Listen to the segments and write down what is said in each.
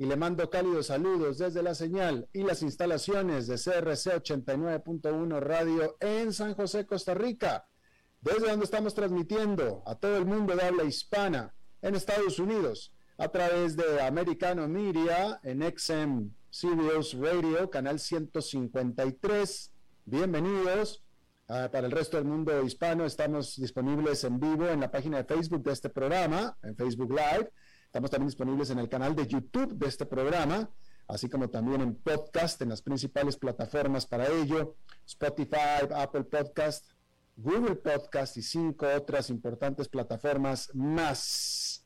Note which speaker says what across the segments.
Speaker 1: y le mando cálidos saludos desde la señal y las instalaciones de CRC 89.1 Radio en San José, Costa Rica, desde donde estamos transmitiendo a todo el mundo de habla hispana en Estados Unidos a través de Americano Media en XM Sirius Radio, canal 153. Bienvenidos. Ah, para el resto del mundo hispano estamos disponibles en vivo en la página de Facebook de este programa, en Facebook Live Estamos también disponibles en el canal de YouTube de este programa, así como también en podcast en las principales plataformas para ello, Spotify, Apple Podcast, Google Podcast y cinco otras importantes plataformas más.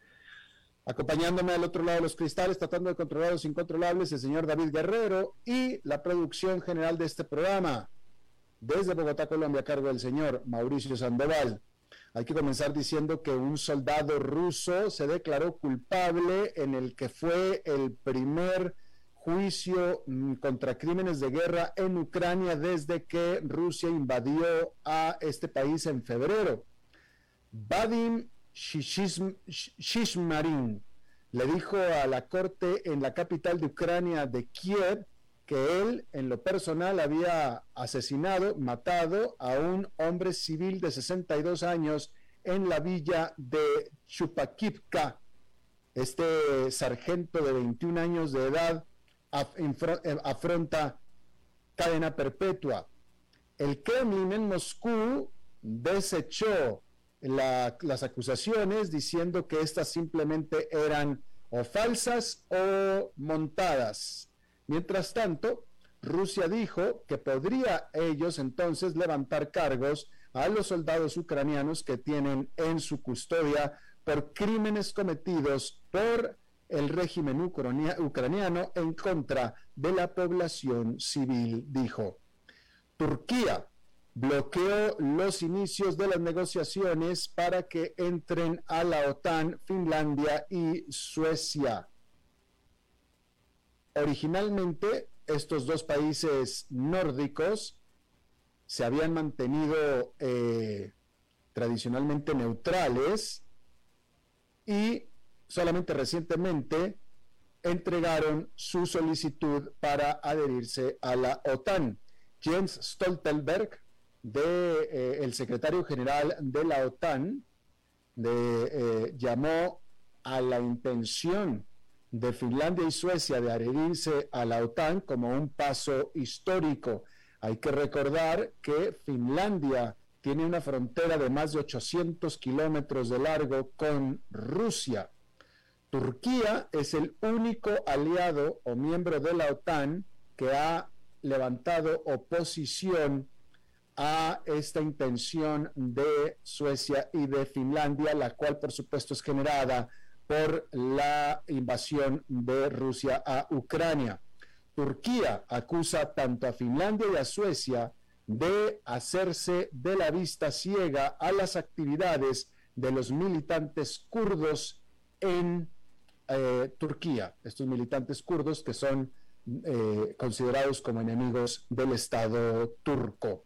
Speaker 1: Acompañándome al otro lado de los cristales, tratando de controlar los incontrolables, el señor David Guerrero y la producción general de este programa. Desde Bogotá, Colombia, a cargo del señor Mauricio Sandoval. Hay que comenzar diciendo que un soldado ruso se declaró culpable en el que fue el primer juicio mm, contra crímenes de guerra en Ucrania desde que Rusia invadió a este país en febrero. Vadim Shishmarin le dijo a la corte en la capital de Ucrania de Kiev que él en lo personal había asesinado, matado a un hombre civil de 62 años en la villa de Chupakivka. Este sargento de 21 años de edad eh, afronta cadena perpetua. El Kremlin en Moscú desechó las acusaciones diciendo que estas simplemente eran o falsas o montadas. Mientras tanto, Rusia dijo que podría ellos entonces levantar cargos a los soldados ucranianos que tienen en su custodia por crímenes cometidos por el régimen ucraniano en contra de la población civil, dijo. Turquía bloqueó los inicios de las negociaciones para que entren a la OTAN Finlandia y Suecia. Originalmente, estos dos países nórdicos se habían mantenido eh, tradicionalmente neutrales y solamente recientemente entregaron su solicitud para adherirse a la OTAN. James Stoltenberg, de, eh, el secretario general de la OTAN, eh, llamó a la intención de Finlandia y Suecia de adherirse a la OTAN como un paso histórico. Hay que recordar que Finlandia tiene una frontera de más de 800 kilómetros de largo con Rusia. Turquía es el único aliado o miembro de la OTAN que ha levantado oposición a esta intención de Suecia y de Finlandia, la cual por supuesto es generada por la invasión de Rusia a Ucrania. Turquía acusa tanto a Finlandia y a Suecia de hacerse de la vista ciega a las actividades de los militantes kurdos en eh, Turquía, estos militantes kurdos que son eh, considerados como enemigos del Estado turco.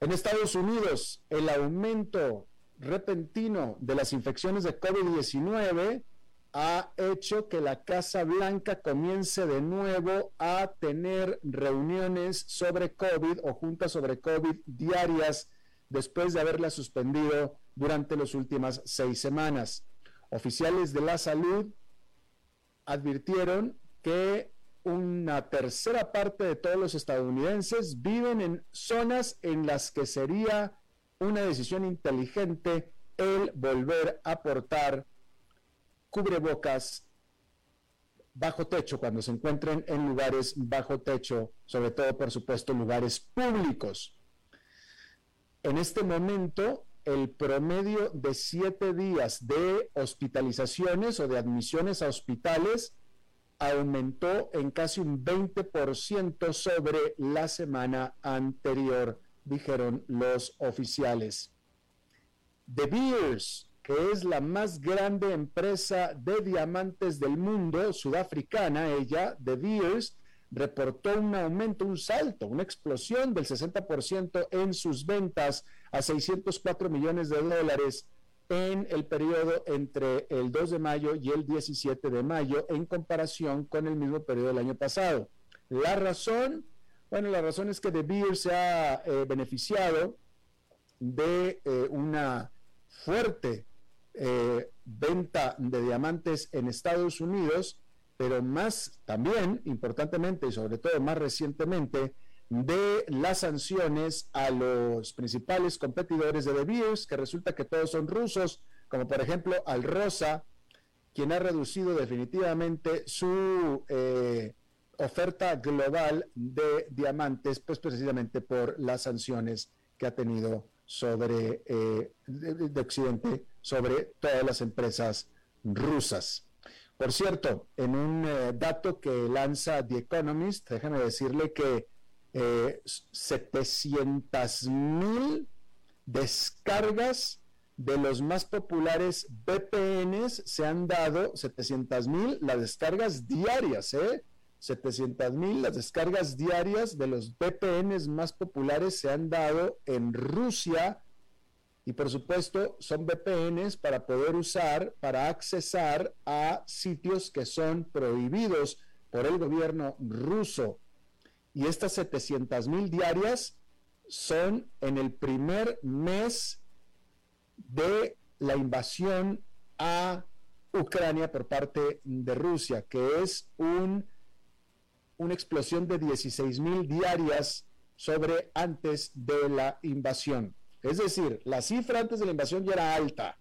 Speaker 1: En Estados Unidos, el aumento repentino de las infecciones de COVID-19 ha hecho que la Casa Blanca comience de nuevo a tener reuniones sobre COVID o juntas sobre COVID diarias después de haberla suspendido durante las últimas seis semanas. Oficiales de la salud advirtieron que una tercera parte de todos los estadounidenses viven en zonas en las que sería una decisión inteligente el volver a portar cubrebocas bajo techo cuando se encuentren en lugares bajo techo, sobre todo, por supuesto, lugares públicos. En este momento, el promedio de siete días de hospitalizaciones o de admisiones a hospitales aumentó en casi un 20% sobre la semana anterior, dijeron los oficiales. De Beers, que es la más grande empresa de diamantes del mundo, sudafricana, ella, De Beers, reportó un aumento, un salto, una explosión del 60% en sus ventas a 604 millones de dólares en el periodo entre el 2 de mayo y el 17 de mayo en comparación con el mismo periodo del año pasado. La razón, bueno, la razón es que De Beers se ha eh, beneficiado de eh, una fuerte eh, venta de diamantes en Estados Unidos, pero más también, importantemente y sobre todo más recientemente, de las sanciones a los principales competidores de De Beers, que resulta que todos son rusos, como por ejemplo al Rosa, quien ha reducido definitivamente su eh, oferta global de diamantes, pues precisamente por las sanciones que ha tenido sobre eh, de, Occidente sobre todas las empresas rusas. Por cierto, en un eh, dato que lanza The Economist, déjame decirle que 700 eh, mil descargas de los más populares VPNs se han dado, 700 mil las descargas diarias, ¿eh? 700 mil las descargas diarias de los VPNs más populares se han dado en Rusia. Y por supuesto son VPNs para poder usar, para accesar a sitios que son prohibidos por el gobierno ruso. Y estas 700 mil diarias son en el primer mes de la invasión a Ucrania por parte de Rusia, que es un, una explosión de 16 mil diarias sobre antes de la invasión. Es decir, la cifra antes de la invasión ya era alta,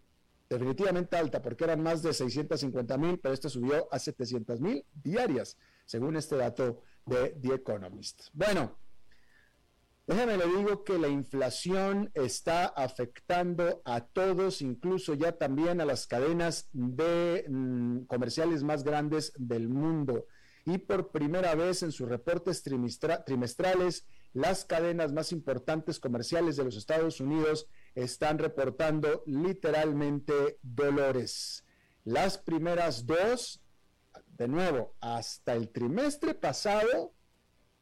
Speaker 1: definitivamente alta, porque eran más de 650 mil, pero esto subió a 700 mil diarias, según este dato de The Economist. Bueno, déjame le digo que la inflación está afectando a todos, incluso ya también a las cadenas de mm, comerciales más grandes del mundo. Y por primera vez en sus reportes trimestrales, las cadenas más importantes comerciales de los Estados Unidos están reportando literalmente dolores. Las primeras dos de nuevo, hasta el trimestre pasado,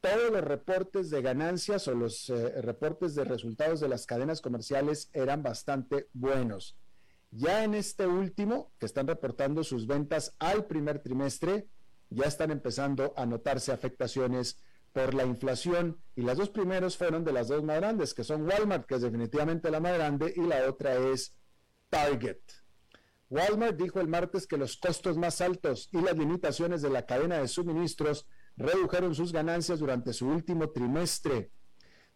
Speaker 1: todos los reportes de ganancias o los eh, reportes de resultados de las cadenas comerciales eran bastante buenos. Ya en este último, que están reportando sus ventas al primer trimestre, ya están empezando a notarse afectaciones por la inflación y las dos primeros fueron de las dos más grandes, que son Walmart, que es definitivamente la más grande, y la otra es Target. Walmart dijo el martes que los costos más altos y las limitaciones de la cadena de suministros redujeron sus ganancias durante su último trimestre.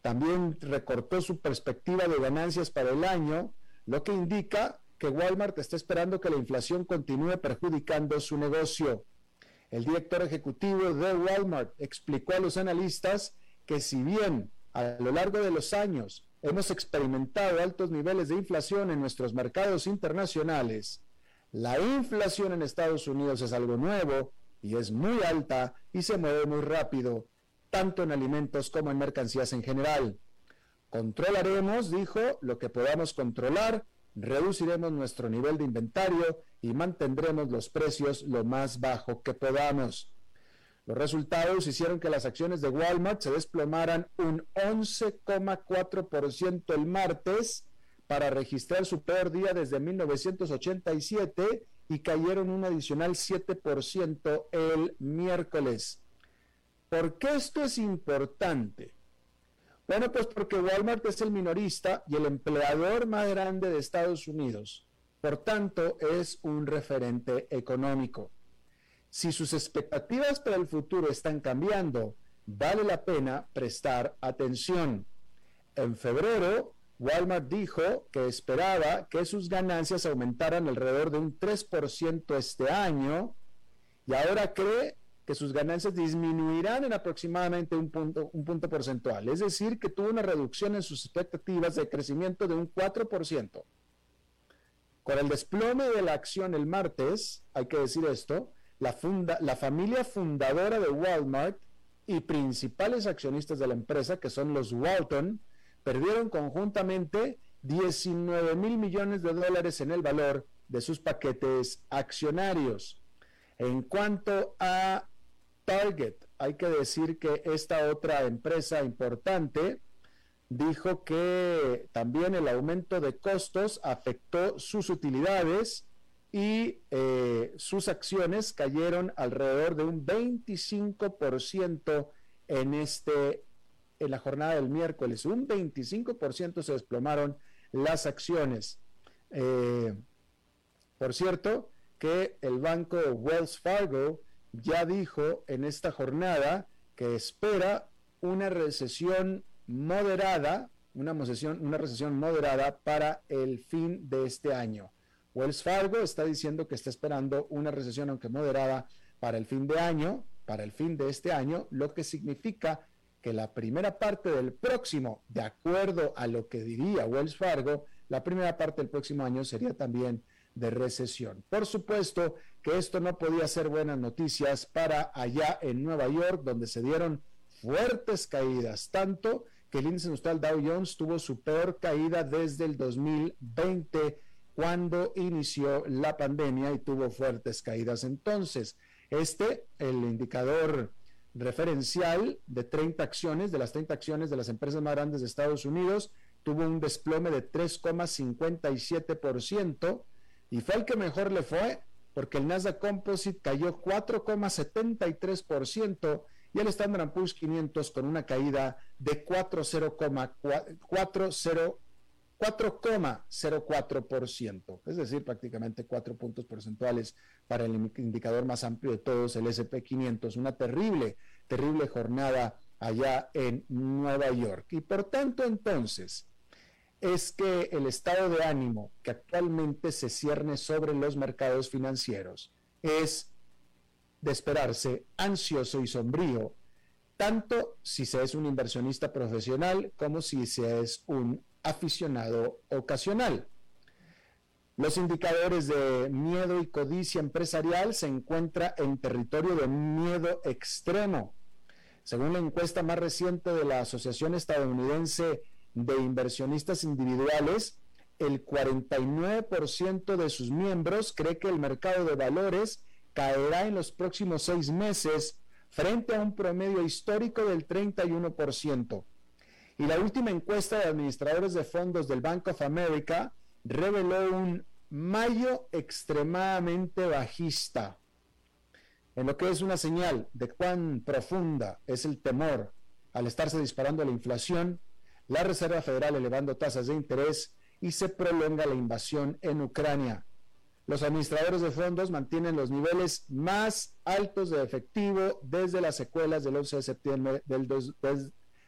Speaker 1: También recortó su perspectiva de ganancias para el año, lo que indica que Walmart está esperando que la inflación continúe perjudicando su negocio. El director ejecutivo de Walmart explicó a los analistas que si bien a lo largo de los años hemos experimentado altos niveles de inflación en nuestros mercados internacionales, la inflación en Estados Unidos es algo nuevo y es muy alta y se mueve muy rápido, tanto en alimentos como en mercancías en general. Controlaremos, dijo, lo que podamos controlar, reduciremos nuestro nivel de inventario y mantendremos los precios lo más bajo que podamos. Los resultados hicieron que las acciones de Walmart se desplomaran un 11,4% el martes para registrar su peor día desde 1987 y cayeron un adicional 7% el miércoles. ¿Por qué esto es importante? Bueno, pues porque Walmart es el minorista y el empleador más grande de Estados Unidos. Por tanto, es un referente económico. Si sus expectativas para el futuro están cambiando, vale la pena prestar atención. En febrero, Walmart dijo que esperaba que sus ganancias aumentaran alrededor de un 3% este año y ahora cree que sus ganancias disminuirán en aproximadamente un punto, un punto porcentual. Es decir, que tuvo una reducción en sus expectativas de crecimiento de un 4%. Con el desplome de la acción el martes, hay que decir esto, la, funda, la familia fundadora de Walmart y principales accionistas de la empresa, que son los Walton, perdieron conjuntamente 19 mil millones de dólares en el valor de sus paquetes accionarios. En cuanto a Target, hay que decir que esta otra empresa importante dijo que también el aumento de costos afectó sus utilidades y eh, sus acciones cayeron alrededor de un 25% en este en la jornada del miércoles. Un 25% se desplomaron las acciones. Eh, por cierto, que el banco Wells Fargo ya dijo en esta jornada que espera una recesión moderada, una recesión, una recesión moderada para el fin de este año. Wells Fargo está diciendo que está esperando una recesión, aunque moderada, para el fin de año, para el fin de este año, lo que significa que la primera parte del próximo, de acuerdo a lo que diría Wells Fargo, la primera parte del próximo año sería también de recesión. Por supuesto que esto no podía ser buenas noticias para allá en Nueva York, donde se dieron fuertes caídas, tanto que el índice industrial Dow Jones tuvo su peor caída desde el 2020, cuando inició la pandemia y tuvo fuertes caídas. Entonces, este, el indicador referencial de 30 acciones, de las 30 acciones de las empresas más grandes de Estados Unidos, tuvo un desplome de 3,57% y fue el que mejor le fue porque el Nasdaq Composite cayó 4,73% y el Standard Poor's 500 con una caída de 4,04%, es decir, prácticamente 4 puntos porcentuales para el indicador más amplio de todos, el SP 500. Una terrible, terrible jornada allá en Nueva York. Y por tanto, entonces, es que el estado de ánimo que actualmente se cierne sobre los mercados financieros es de esperarse ansioso y sombrío, tanto si se es un inversionista profesional como si se es un aficionado ocasional. Los indicadores de miedo y codicia empresarial se encuentran en territorio de miedo extremo. Según la encuesta más reciente de la Asociación Estadounidense de inversionistas individuales, el 49% de sus miembros cree que el mercado de valores caerá en los próximos seis meses frente a un promedio histórico del 31%. Y la última encuesta de administradores de fondos del Bank of America reveló un mayo extremadamente bajista, en lo que es una señal de cuán profunda es el temor al estarse disparando la inflación la Reserva Federal elevando tasas de interés y se prolonga la invasión en Ucrania. Los administradores de fondos mantienen los niveles más altos de efectivo desde las secuelas del 11 de septiembre del,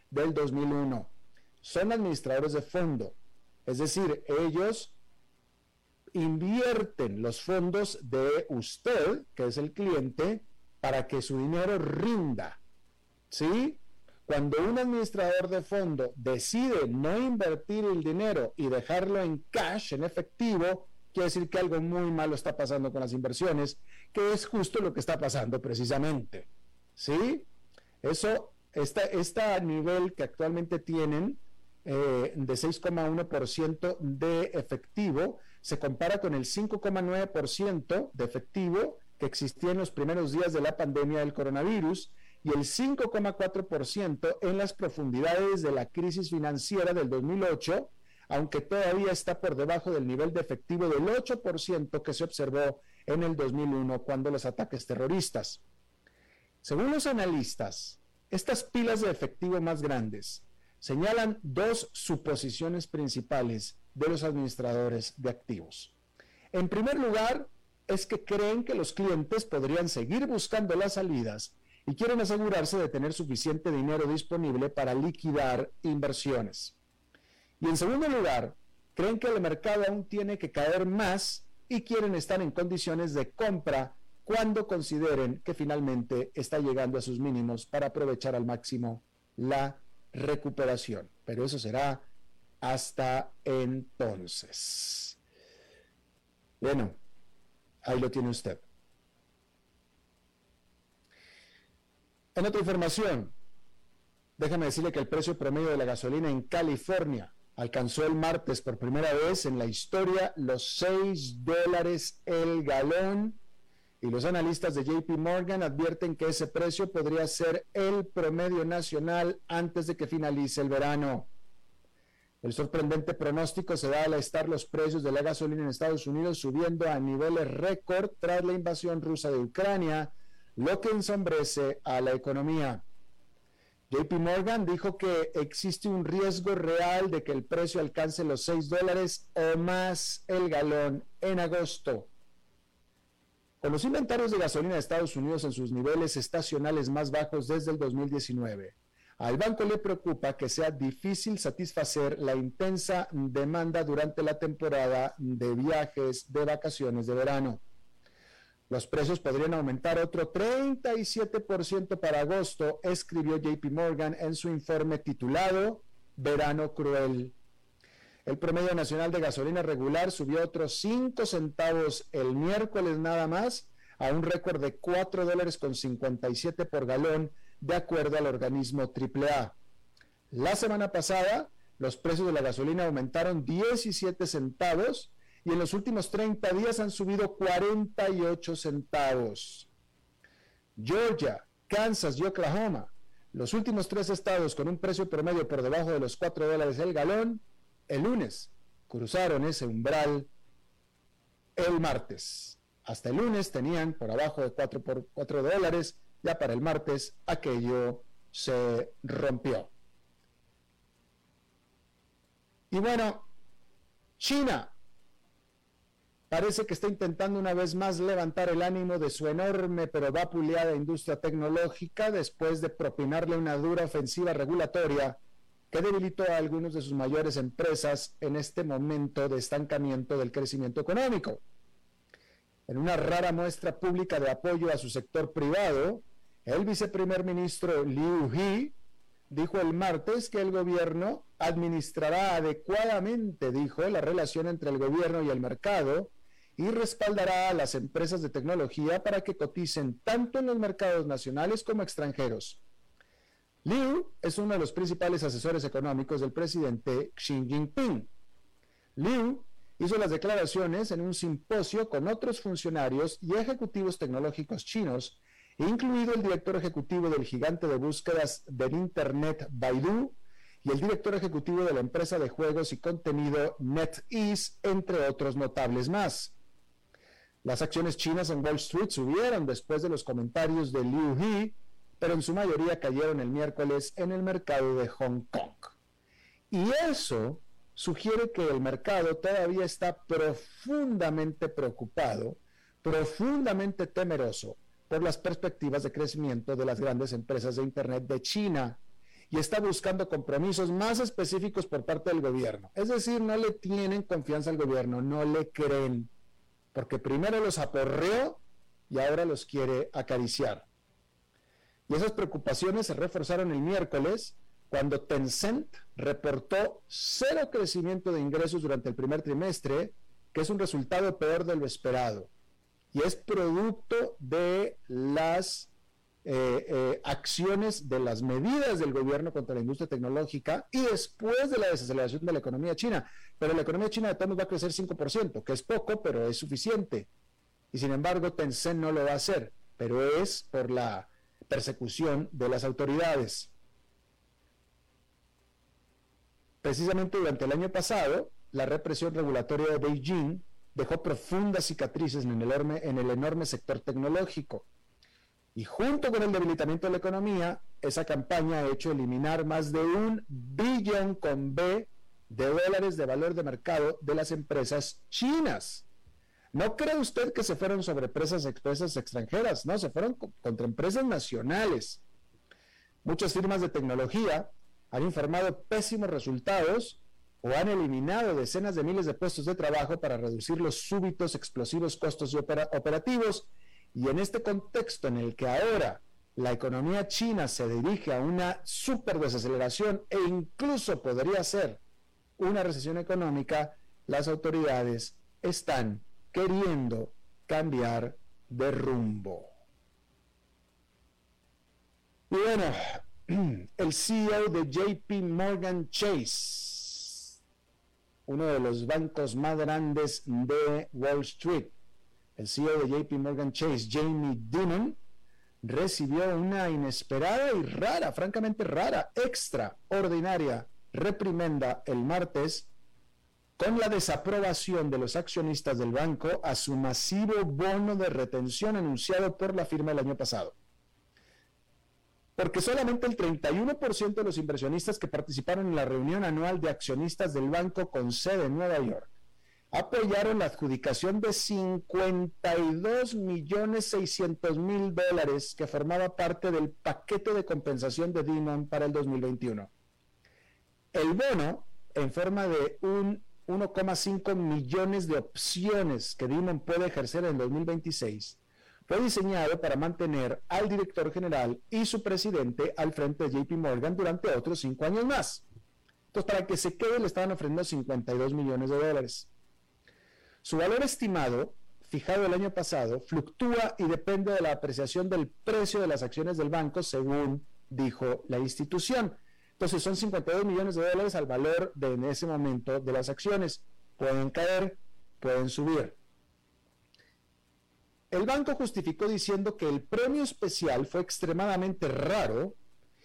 Speaker 1: del 2001. Son administradores de fondo, es decir, ellos invierten los fondos de usted, que es el cliente, para que su dinero rinda. ¿Sí? Cuando un administrador de fondo decide no invertir el dinero y dejarlo en cash, en efectivo, quiere decir que algo muy malo está pasando con las inversiones, que es justo lo que está pasando precisamente. ¿Sí? Eso, está nivel que actualmente tienen eh, de 6,1% de efectivo se compara con el 5,9% de efectivo que existía en los primeros días de la pandemia del coronavirus y el 5,4% en las profundidades de la crisis financiera del 2008, aunque todavía está por debajo del nivel de efectivo del 8% que se observó en el 2001 cuando los ataques terroristas. Según los analistas, estas pilas de efectivo más grandes señalan dos suposiciones principales de los administradores de activos. En primer lugar, es que creen que los clientes podrían seguir buscando las salidas y quieren asegurarse de tener suficiente dinero disponible para liquidar inversiones. Y en segundo lugar, creen que el mercado aún tiene que caer más y quieren estar en condiciones de compra cuando consideren que finalmente está llegando a sus mínimos para aprovechar al máximo la recuperación. Pero eso será hasta entonces. Bueno, ahí lo tiene usted. En otra información, déjame decirle que el precio promedio de la gasolina en California alcanzó el martes por primera vez en la historia los 6 dólares el galón y los analistas de JP Morgan advierten que ese precio podría ser el promedio nacional antes de que finalice el verano. El sorprendente pronóstico se da al estar los precios de la gasolina en Estados Unidos subiendo a niveles récord tras la invasión rusa de Ucrania, lo que ensombrece a la economía. JP Morgan dijo que existe un riesgo real de que el precio alcance los 6 dólares o más el galón en agosto. Con los inventarios de gasolina de Estados Unidos en sus niveles estacionales más bajos desde el 2019, al banco le preocupa que sea difícil satisfacer la intensa demanda durante la temporada de viajes de vacaciones de verano. Los precios podrían aumentar otro 37% para agosto, escribió JP Morgan en su informe titulado Verano Cruel. El promedio nacional de gasolina regular subió otros 5 centavos el miércoles nada más a un récord de 4 dólares con 57 por galón de acuerdo al organismo AAA. La semana pasada, los precios de la gasolina aumentaron 17 centavos y en los últimos 30 días han subido 48 centavos. Georgia, Kansas y Oklahoma, los últimos tres estados con un precio promedio por debajo de los 4 dólares el galón, el lunes cruzaron ese umbral el martes. Hasta el lunes tenían por abajo de 4 por 4 dólares ya para el martes aquello se rompió. Y bueno, China parece que está intentando una vez más levantar el ánimo de su enorme pero vapuleada industria tecnológica después de propinarle una dura ofensiva regulatoria que debilitó a algunas de sus mayores empresas en este momento de estancamiento del crecimiento económico. En una rara muestra pública de apoyo a su sector privado, el viceprimer ministro Liu He dijo el martes que el gobierno administrará adecuadamente, dijo, la relación entre el gobierno y el mercado y respaldará a las empresas de tecnología para que coticen tanto en los mercados nacionales como extranjeros. Liu es uno de los principales asesores económicos del presidente Xi Jinping. Liu hizo las declaraciones en un simposio con otros funcionarios y ejecutivos tecnológicos chinos incluido el director ejecutivo del gigante de búsquedas del Internet Baidu y el director ejecutivo de la empresa de juegos y contenido NetEase, entre otros notables más. Las acciones chinas en Wall Street subieron después de los comentarios de Liu He, pero en su mayoría cayeron el miércoles en el mercado de Hong Kong. Y eso sugiere que el mercado todavía está profundamente preocupado, profundamente temeroso por las perspectivas de crecimiento de las grandes empresas de Internet de China y está buscando compromisos más específicos por parte del gobierno. Es decir, no le tienen confianza al gobierno, no le creen, porque primero los aporreó y ahora los quiere acariciar. Y esas preocupaciones se reforzaron el miércoles cuando Tencent reportó cero crecimiento de ingresos durante el primer trimestre, que es un resultado peor de lo esperado y es producto de las eh, eh, acciones, de las medidas del gobierno contra la industria tecnológica y después de la desaceleración de la economía china. Pero la economía china de todos va a crecer 5%, que es poco, pero es suficiente. Y sin embargo, Tencent no lo va a hacer, pero es por la persecución de las autoridades. Precisamente durante el año pasado, la represión regulatoria de Beijing dejó profundas cicatrices en el, enorme, en el enorme sector tecnológico. Y junto con el debilitamiento de la economía, esa campaña ha hecho eliminar más de un billón con B de dólares de valor de mercado de las empresas chinas. No cree usted que se fueron sobre empresas, empresas extranjeras, no, se fueron contra empresas nacionales. Muchas firmas de tecnología han informado pésimos resultados o han eliminado decenas de miles de puestos de trabajo para reducir los súbitos explosivos costos operativos. Y en este contexto en el que ahora la economía china se dirige a una super desaceleración e incluso podría ser una recesión económica, las autoridades están queriendo cambiar de rumbo. Y bueno, el CEO de JP Morgan Chase, uno de los bancos más grandes de Wall Street, el CEO de JP Morgan Chase, Jamie Dimon, recibió una inesperada y rara, francamente rara, extraordinaria reprimenda el martes con la desaprobación de los accionistas del banco a su masivo bono de retención anunciado por la firma el año pasado. Porque solamente el 31% de los inversionistas que participaron en la reunión anual de accionistas del banco con sede en Nueva York apoyaron la adjudicación de 52 millones 600 mil dólares que formaba parte del paquete de compensación de Dimon para el 2021. El bono, en forma de un 1,5 millones de opciones que Dimon puede ejercer en 2026, fue diseñado para mantener al director general y su presidente al frente de JP Morgan durante otros cinco años más. Entonces, para que se quede, le estaban ofreciendo 52 millones de dólares. Su valor estimado, fijado el año pasado, fluctúa y depende de la apreciación del precio de las acciones del banco, según dijo la institución. Entonces son 52 millones de dólares al valor de en ese momento de las acciones. Pueden caer, pueden subir. El banco justificó diciendo que el premio especial fue extremadamente raro,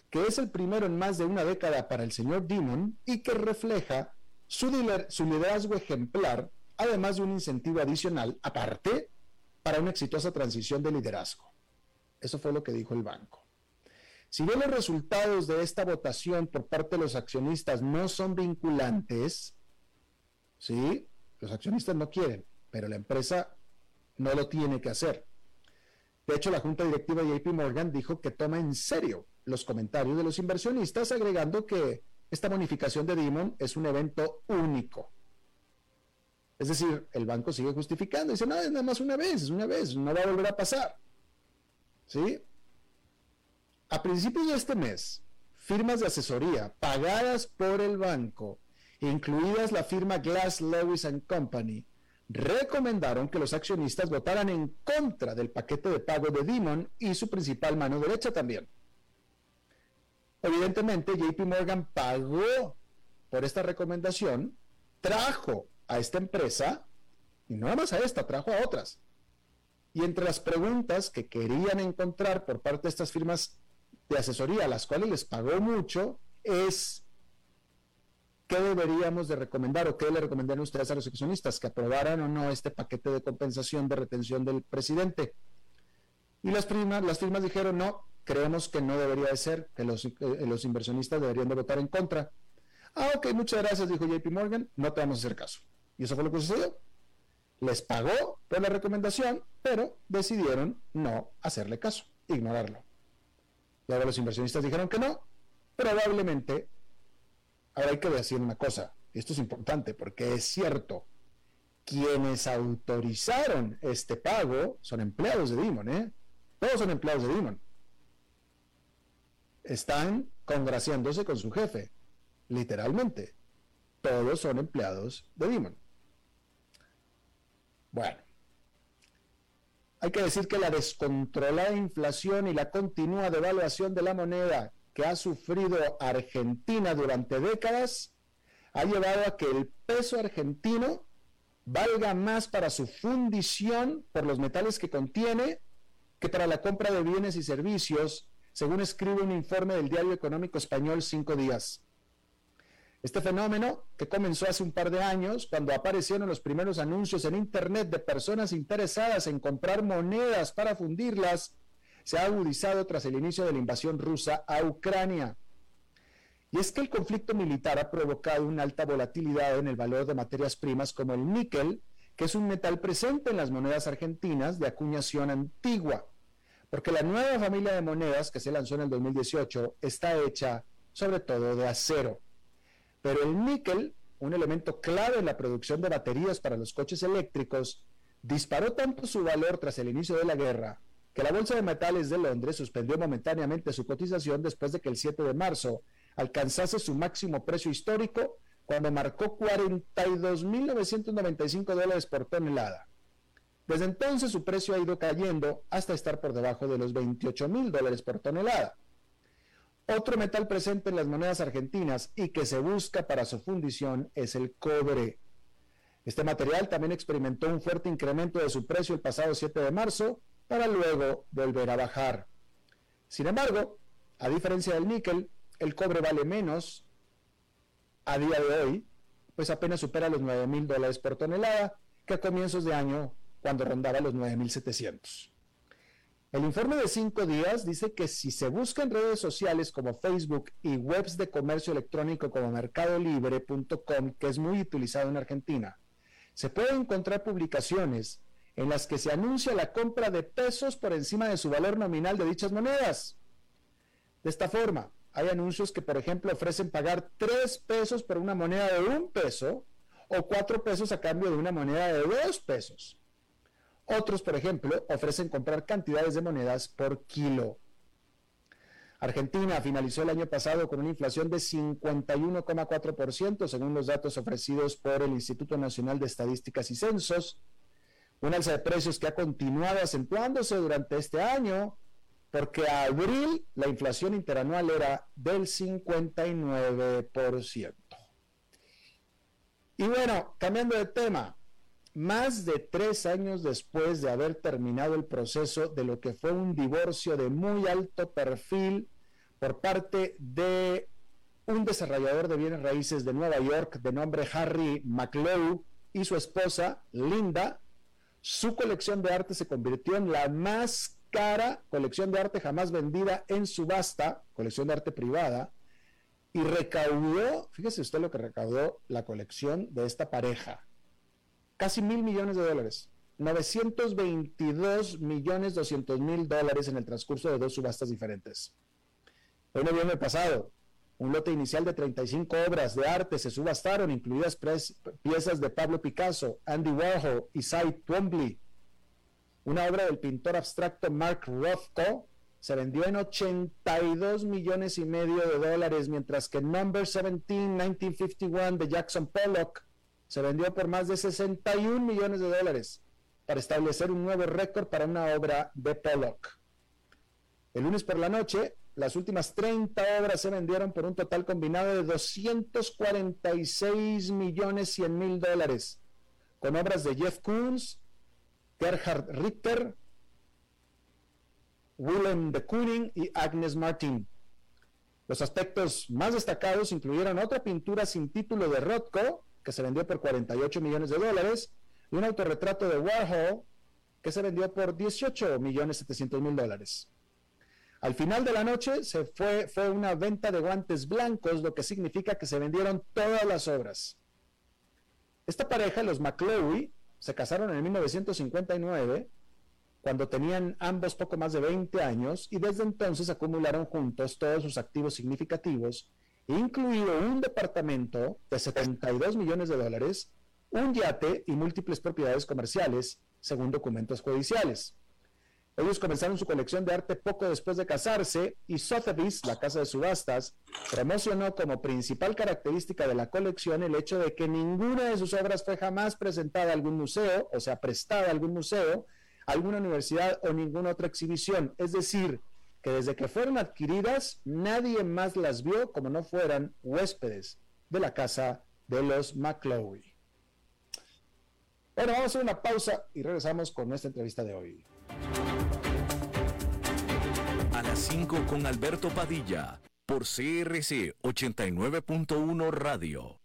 Speaker 1: que es el primero en más de una década para el señor Dimon y que refleja su, su liderazgo ejemplar además de un incentivo adicional aparte para una exitosa transición de liderazgo. Eso fue lo que dijo el banco. Si bien los resultados de esta votación por parte de los accionistas no son vinculantes, ¿sí? Los accionistas no quieren, pero la empresa no lo tiene que hacer. De hecho, la Junta Directiva de JP Morgan dijo que toma en serio los comentarios de los inversionistas, agregando que esta bonificación de Dimon es un evento único es decir, el banco sigue justificando, dice, no, es nada más una vez, es una vez, no va a volver a pasar. ¿Sí? A principios de este mes, firmas de asesoría pagadas por el banco, incluidas la firma Glass Lewis Company, recomendaron que los accionistas votaran en contra del paquete de pago de Dimon y su principal mano derecha también. Evidentemente, JP Morgan pagó por esta recomendación, trajo a esta empresa, y no nada más a esta, trajo a otras. Y entre las preguntas que querían encontrar por parte de estas firmas de asesoría, a las cuales les pagó mucho, es qué deberíamos de recomendar o qué le recomendaron ustedes a los accionistas, que aprobaran o no este paquete de compensación de retención del presidente. Y las firmas, las firmas dijeron, no, creemos que no debería de ser, que los, eh, los inversionistas deberían de votar en contra. Ah, ok, muchas gracias, dijo JP Morgan, no te vamos a hacer caso. Y eso fue lo que sucedió. Les pagó por la recomendación, pero decidieron no hacerle caso, ignorarlo. Y ahora los inversionistas dijeron que no. Probablemente, ahora hay que decir una cosa, esto es importante porque es cierto, quienes autorizaron este pago son empleados de Dimon, ¿eh? Todos son empleados de Dimon. Están congraciándose con su jefe, literalmente. Todos son empleados de Dimon. Bueno, hay que decir que la descontrolada inflación y la continua devaluación de la moneda que ha sufrido Argentina durante décadas ha llevado a que el peso argentino valga más para su fundición por los metales que contiene que para la compra de bienes y servicios, según escribe un informe del diario económico español Cinco Días. Este fenómeno, que comenzó hace un par de años, cuando aparecieron los primeros anuncios en Internet de personas interesadas en comprar monedas para fundirlas, se ha agudizado tras el inicio de la invasión rusa a Ucrania. Y es que el conflicto militar ha provocado una alta volatilidad en el valor de materias primas como el níquel, que es un metal presente en las monedas argentinas de acuñación antigua, porque la nueva familia de monedas que se lanzó en el 2018 está hecha sobre todo de acero. Pero el níquel, un elemento clave en la producción de baterías para los coches eléctricos, disparó tanto su valor tras el inicio de la guerra que la Bolsa de Metales de Londres suspendió momentáneamente su cotización después de que el 7 de marzo alcanzase su máximo precio histórico cuando marcó 42.995 dólares por tonelada. Desde entonces su precio ha ido cayendo hasta estar por debajo de los 28.000 dólares por tonelada. Otro metal presente en las monedas argentinas y que se busca para su fundición es el cobre. Este material también experimentó un fuerte incremento de su precio el pasado 7 de marzo para luego volver a bajar. Sin embargo, a diferencia del níquel, el cobre vale menos a día de hoy, pues apenas supera los 9 mil dólares por tonelada que a comienzos de año cuando rondaba los 9.700. El informe de cinco días dice que si se busca en redes sociales como Facebook y webs de comercio electrónico como mercadolibre.com, que es muy utilizado en Argentina, se pueden encontrar publicaciones en las que se anuncia la compra de pesos por encima de su valor nominal de dichas monedas. De esta forma, hay anuncios que, por ejemplo, ofrecen pagar tres pesos por una moneda de un peso o cuatro pesos a cambio de una moneda de dos pesos. Otros, por ejemplo, ofrecen comprar cantidades de monedas por kilo. Argentina finalizó el año pasado con una inflación de 51,4%, según los datos ofrecidos por el Instituto Nacional de Estadísticas y Censos, un alza de precios que ha continuado acentuándose durante este año, porque a abril la inflación interanual era del 59%. Y bueno, cambiando de tema, más de tres años después de haber terminado el proceso de lo que fue un divorcio de muy alto perfil por parte de un desarrollador de bienes raíces de Nueva York de nombre Harry McLeod y su esposa Linda, su colección de arte se convirtió en la más cara colección de arte jamás vendida en subasta, colección de arte privada, y recaudó, fíjese usted lo que recaudó la colección de esta pareja, casi mil millones de dólares, 922 millones 200 mil dólares en el transcurso de dos subastas diferentes. El noviembre pasado, un lote inicial de 35 obras de arte se subastaron, incluidas piezas de Pablo Picasso, Andy Warhol y Cy Twombly. Una obra del pintor abstracto Mark Rothko se vendió en 82 millones y medio de dólares, mientras que Number 17, 1951 de Jackson Pollock se vendió por más de 61 millones de dólares para establecer un nuevo récord para una obra de Pollock. El lunes por la noche, las últimas 30 obras se vendieron por un total combinado de 246 millones 100 mil dólares, con obras de Jeff Koons, Gerhard Richter, Willem de Kooning y Agnes Martin. Los aspectos más destacados incluyeron otra pintura sin título de Rothko, que se vendió por 48 millones de dólares, y un autorretrato de Warhol, que se vendió por 18 millones 700 mil dólares. Al final de la noche se fue, fue una venta de guantes blancos, lo que significa que se vendieron todas las obras. Esta pareja, los McCloy, se casaron en 1959, cuando tenían ambos poco más de 20 años, y desde entonces acumularon juntos todos sus activos significativos, incluido un departamento de 72 millones de dólares, un yate y múltiples propiedades comerciales, según documentos judiciales. Ellos comenzaron su colección de arte poco después de casarse y Sotheby's, la casa de subastas, promocionó como principal característica de la colección el hecho de que ninguna de sus obras fue jamás presentada a algún museo, o sea, prestada a algún museo, alguna universidad o ninguna otra exhibición. Es decir, que desde que fueron adquiridas, nadie más las vio como no fueran huéspedes de la casa de los McCloy. Bueno, vamos a hacer una pausa y regresamos con nuestra entrevista de hoy.
Speaker 2: A las 5 con Alberto Padilla, por CRC 89.1 Radio.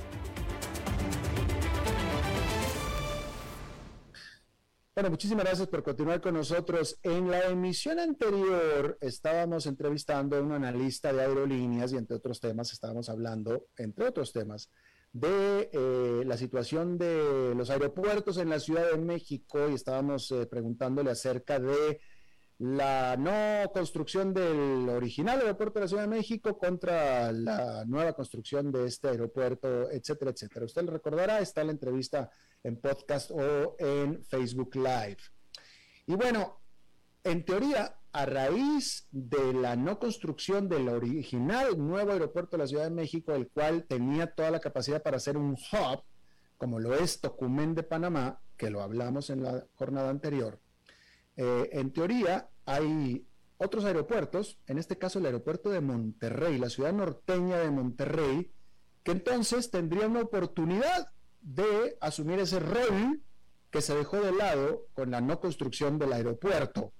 Speaker 1: Bueno, muchísimas gracias por continuar con nosotros. En la emisión anterior estábamos entrevistando a un analista de aerolíneas y entre otros temas estábamos hablando, entre otros temas, de eh, la situación de los aeropuertos en la Ciudad de México y estábamos eh, preguntándole acerca de la no construcción del original aeropuerto de la Ciudad de México contra la nueva construcción de este aeropuerto, etcétera, etcétera. Usted recordará, está la entrevista en podcast o en Facebook Live. Y bueno, en teoría, a raíz de la no construcción del original nuevo aeropuerto de la Ciudad de México, el cual tenía toda la capacidad para ser un hub, como lo es Tocumen de Panamá, que lo hablamos en la jornada anterior, eh, en teoría hay otros aeropuertos, en este caso el aeropuerto de Monterrey, la ciudad norteña de Monterrey, que entonces tendría una oportunidad de asumir ese rol que se dejó de lado con la no construcción del aeropuerto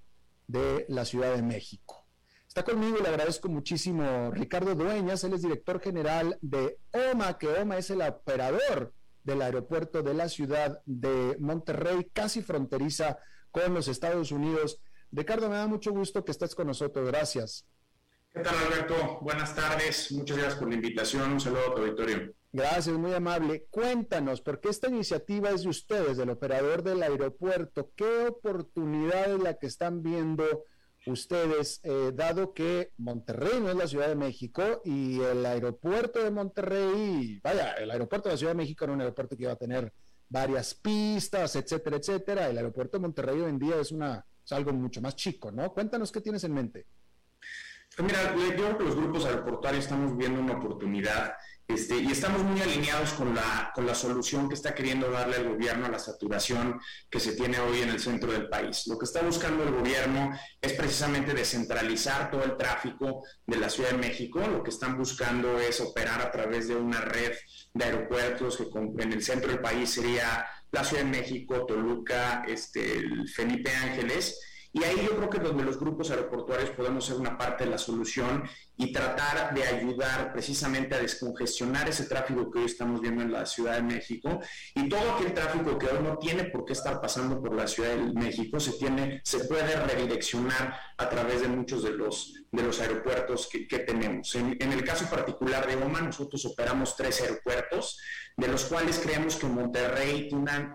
Speaker 1: de la Ciudad de México. Está conmigo y le agradezco muchísimo Ricardo Dueñas, él es director general de OMA, que OMA es el operador del aeropuerto de la ciudad de Monterrey, casi fronteriza con los Estados Unidos. Ricardo, me da mucho gusto que estés con nosotros. Gracias.
Speaker 3: ¿Qué tal, Alberto? Buenas tardes. Muchas gracias por la invitación. Un saludo a tu auditorio.
Speaker 1: Gracias, muy amable. Cuéntanos, ¿por qué esta iniciativa es de ustedes, del operador del aeropuerto? ¿Qué oportunidad es la que están viendo ustedes, eh, dado que Monterrey no es la Ciudad de México y el aeropuerto de Monterrey, vaya, el aeropuerto de la Ciudad de México era un aeropuerto que iba a tener varias pistas, etcétera, etcétera. El aeropuerto de Monterrey hoy en día es, una, es algo mucho más chico, ¿no? Cuéntanos qué tienes en mente.
Speaker 3: Mira, yo creo que los grupos aeroportuarios estamos viendo una oportunidad este, y estamos muy alineados con la, con la solución que está queriendo darle el gobierno a la saturación que se tiene hoy en el centro del país. Lo que está buscando el gobierno es precisamente descentralizar todo el tráfico de la Ciudad de México. Lo que están buscando es operar a través de una red de aeropuertos que en el centro del país sería la Ciudad de México, Toluca, este, Felipe Ángeles y ahí yo creo que donde los grupos aeroportuarios podemos ser una parte de la solución y tratar de ayudar precisamente a descongestionar ese tráfico que hoy estamos viendo en la Ciudad de México. Y todo aquel tráfico que hoy no tiene por qué estar pasando por la Ciudad de México se tiene se puede redireccionar a través de muchos de los de los aeropuertos que, tenemos. En, en, el caso particular de OMA, nosotros operamos tres aeropuertos de los cuales creemos que Monterrey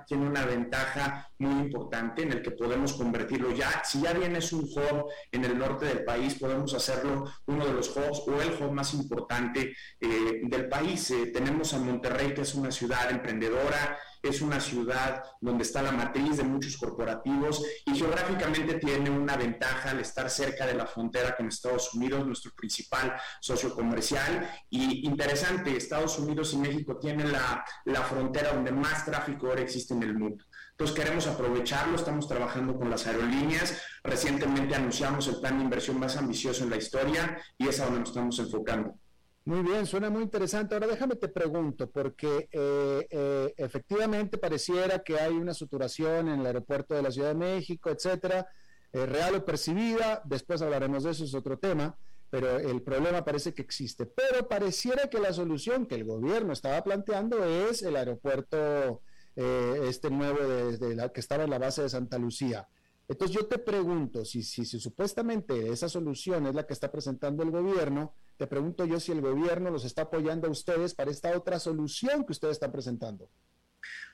Speaker 3: tiene una, ventaja muy importante en el que podemos convertirlo ya. Si ya bien es un hub en el norte del país, podemos hacerlo uno de los hubs o el hub más importante eh, del país. Eh, tenemos a Monterrey, que es una ciudad emprendedora, es una ciudad donde está la matriz de muchos corporativos y geográficamente tiene una ventaja al estar cerca de la frontera con Estados Unidos, nuestro principal socio comercial. Y interesante, Estados Unidos y México tienen la, la frontera donde más tráfico ahora existe en el mundo. Entonces queremos aprovecharlo, estamos trabajando con las aerolíneas, recientemente anunciamos el plan de inversión más ambicioso en la historia y es a donde nos estamos enfocando.
Speaker 1: Muy bien, suena muy interesante. Ahora déjame te pregunto, porque eh, eh, efectivamente pareciera que hay una saturación en el aeropuerto de la Ciudad de México, etcétera, eh, real o percibida. Después hablaremos de eso, es otro tema. pero el problema parece que existe. Pero pareciera que la solución que el gobierno estaba planteando es el aeropuerto eh, este nuevo de, la, que estaba en la base de Santa Lucía. Entonces yo te pregunto, si, si, si, supuestamente esa solución es la que está presentando el gobierno, te pregunto yo si el gobierno los está apoyando a ustedes para esta otra solución que ustedes están presentando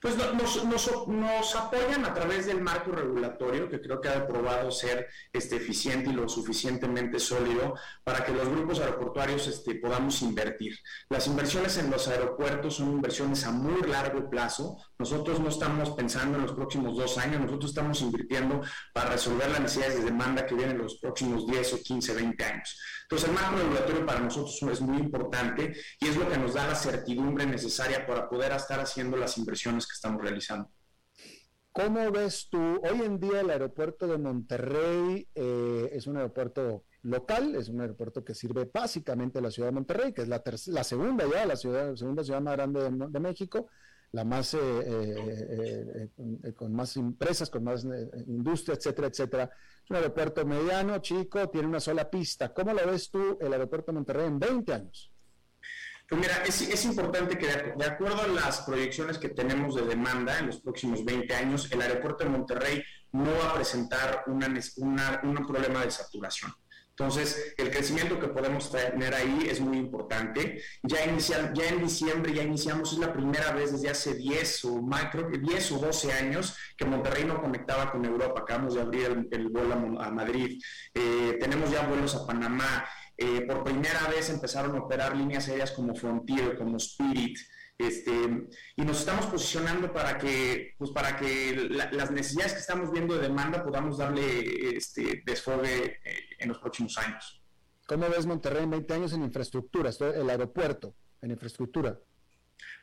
Speaker 3: pues nos, apoyan a través del marco regulatorio, que creo que ha probado ser este, eficiente y lo suficientemente sólido para que los grupos aeroportuarios este, podamos invertir. Las inversiones en los aeropuertos son inversiones a muy largo plazo. Nosotros no estamos pensando en los próximos dos años, nosotros estamos invirtiendo para resolver las necesidades de demanda que vienen en los próximos 10 o 15, 20 años. Entonces, el marco regulatorio para nosotros es muy importante y es lo que nos da la certidumbre necesaria para poder estar haciendo las inversiones que estamos realizando.
Speaker 1: ¿Cómo ves tú? Hoy en día el aeropuerto de Monterrey eh, es un aeropuerto local, es un aeropuerto que sirve básicamente a la ciudad de Monterrey, que es la, la segunda ya, la ciudad, segunda ciudad más grande de, México, la más, eh, eh, con más empresas, con más industria, etcétera, etcétera un aeropuerto mediano, chico, tiene una sola pista. ¿Cómo lo ves tú el aeropuerto de Monterrey en 20 años?
Speaker 3: Pues mira, es, importante que de, acuerdo a las proyecciones que tenemos de demanda en los próximos 20 años, el aeropuerto de Monterrey no va a presentar una, un problema de saturación. Entonces, el crecimiento que podemos tener ahí es muy importante. Ya, ya en diciembre ya iniciamos, es la primera vez desde hace 10 o, más, creo que 10 o 12 años que Monterrey no conectaba con Europa. Acabamos de abrir el, vuelo a, Madrid. Eh, tenemos ya vuelos a Panamá. Eh, por primera vez empezaron a operar líneas aéreas como Frontier, como Spirit. Este, y nos estamos posicionando para que, pues para que las necesidades que estamos viendo de demanda podamos darle este, desfogue eh, en los próximos años.
Speaker 1: ¿Cómo ves Monterrey en 20 años en infraestructura, el aeropuerto, en infraestructura?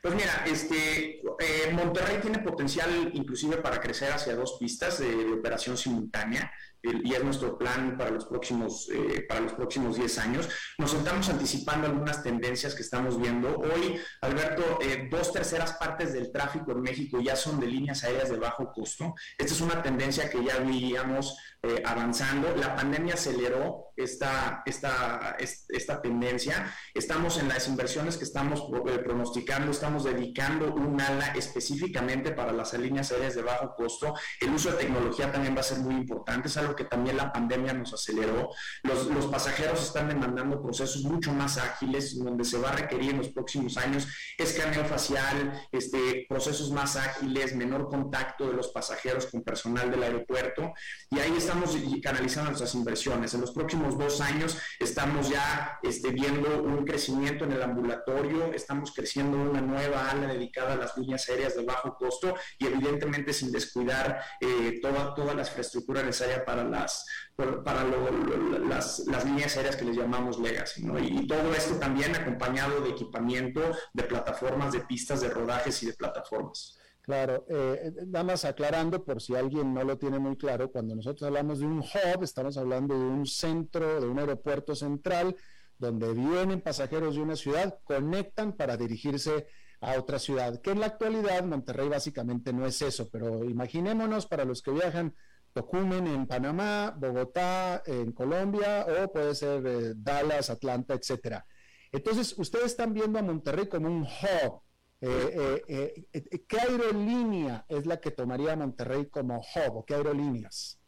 Speaker 3: Pues mira, este, eh, Monterrey tiene potencial inclusive para crecer hacia dos pistas de operación simultánea y es nuestro plan para los próximos eh, para los próximos 10 años. Nos estamos anticipando algunas tendencias que estamos viendo. Hoy, Alberto, eh, dos terceras partes del tráfico en México ya son de líneas aéreas de bajo costo. Esta es una tendencia que ya veíamos eh, avanzando. La pandemia aceleró esta, esta, esta tendencia. Estamos en las inversiones que estamos pronosticando, estamos dedicando un ala específicamente para las líneas aéreas de bajo costo. El uso de tecnología también va a ser muy importante. Es algo que también la pandemia nos aceleró. Los, los pasajeros están demandando procesos mucho más ágiles, donde se va a requerir en los próximos años escaneo facial, este, procesos más ágiles, menor contacto de los pasajeros con personal del aeropuerto. Y ahí estamos canalizando nuestras inversiones. En los próximos dos años estamos ya este, viendo un crecimiento en el ambulatorio, estamos creciendo una nueva ala dedicada a las líneas aéreas de bajo costo y evidentemente sin descuidar eh, toda, toda la infraestructura necesaria para las, para las, las, líneas aéreas que les llamamos legacy. ¿no? Y, todo esto también acompañado de equipamiento, de plataformas, de pistas de rodajes y de plataformas.
Speaker 1: Claro, eh, nada más aclarando por si alguien no lo tiene muy claro, cuando nosotros hablamos de un hub, estamos hablando de un centro, de un aeropuerto central, donde vienen pasajeros de una ciudad, conectan para dirigirse otra ciudad, que en la actualidad Monterrey básicamente no es eso, pero imaginémonos para los que viajan Tocumen en Panamá, Bogotá en Colombia o puede ser eh, Dallas, Atlanta, etcétera. Entonces, ustedes están viendo a Monterrey como un hub. Eh, eh, ¿Qué aerolínea es la que tomaría a Monterrey como hub o qué aerolíneas?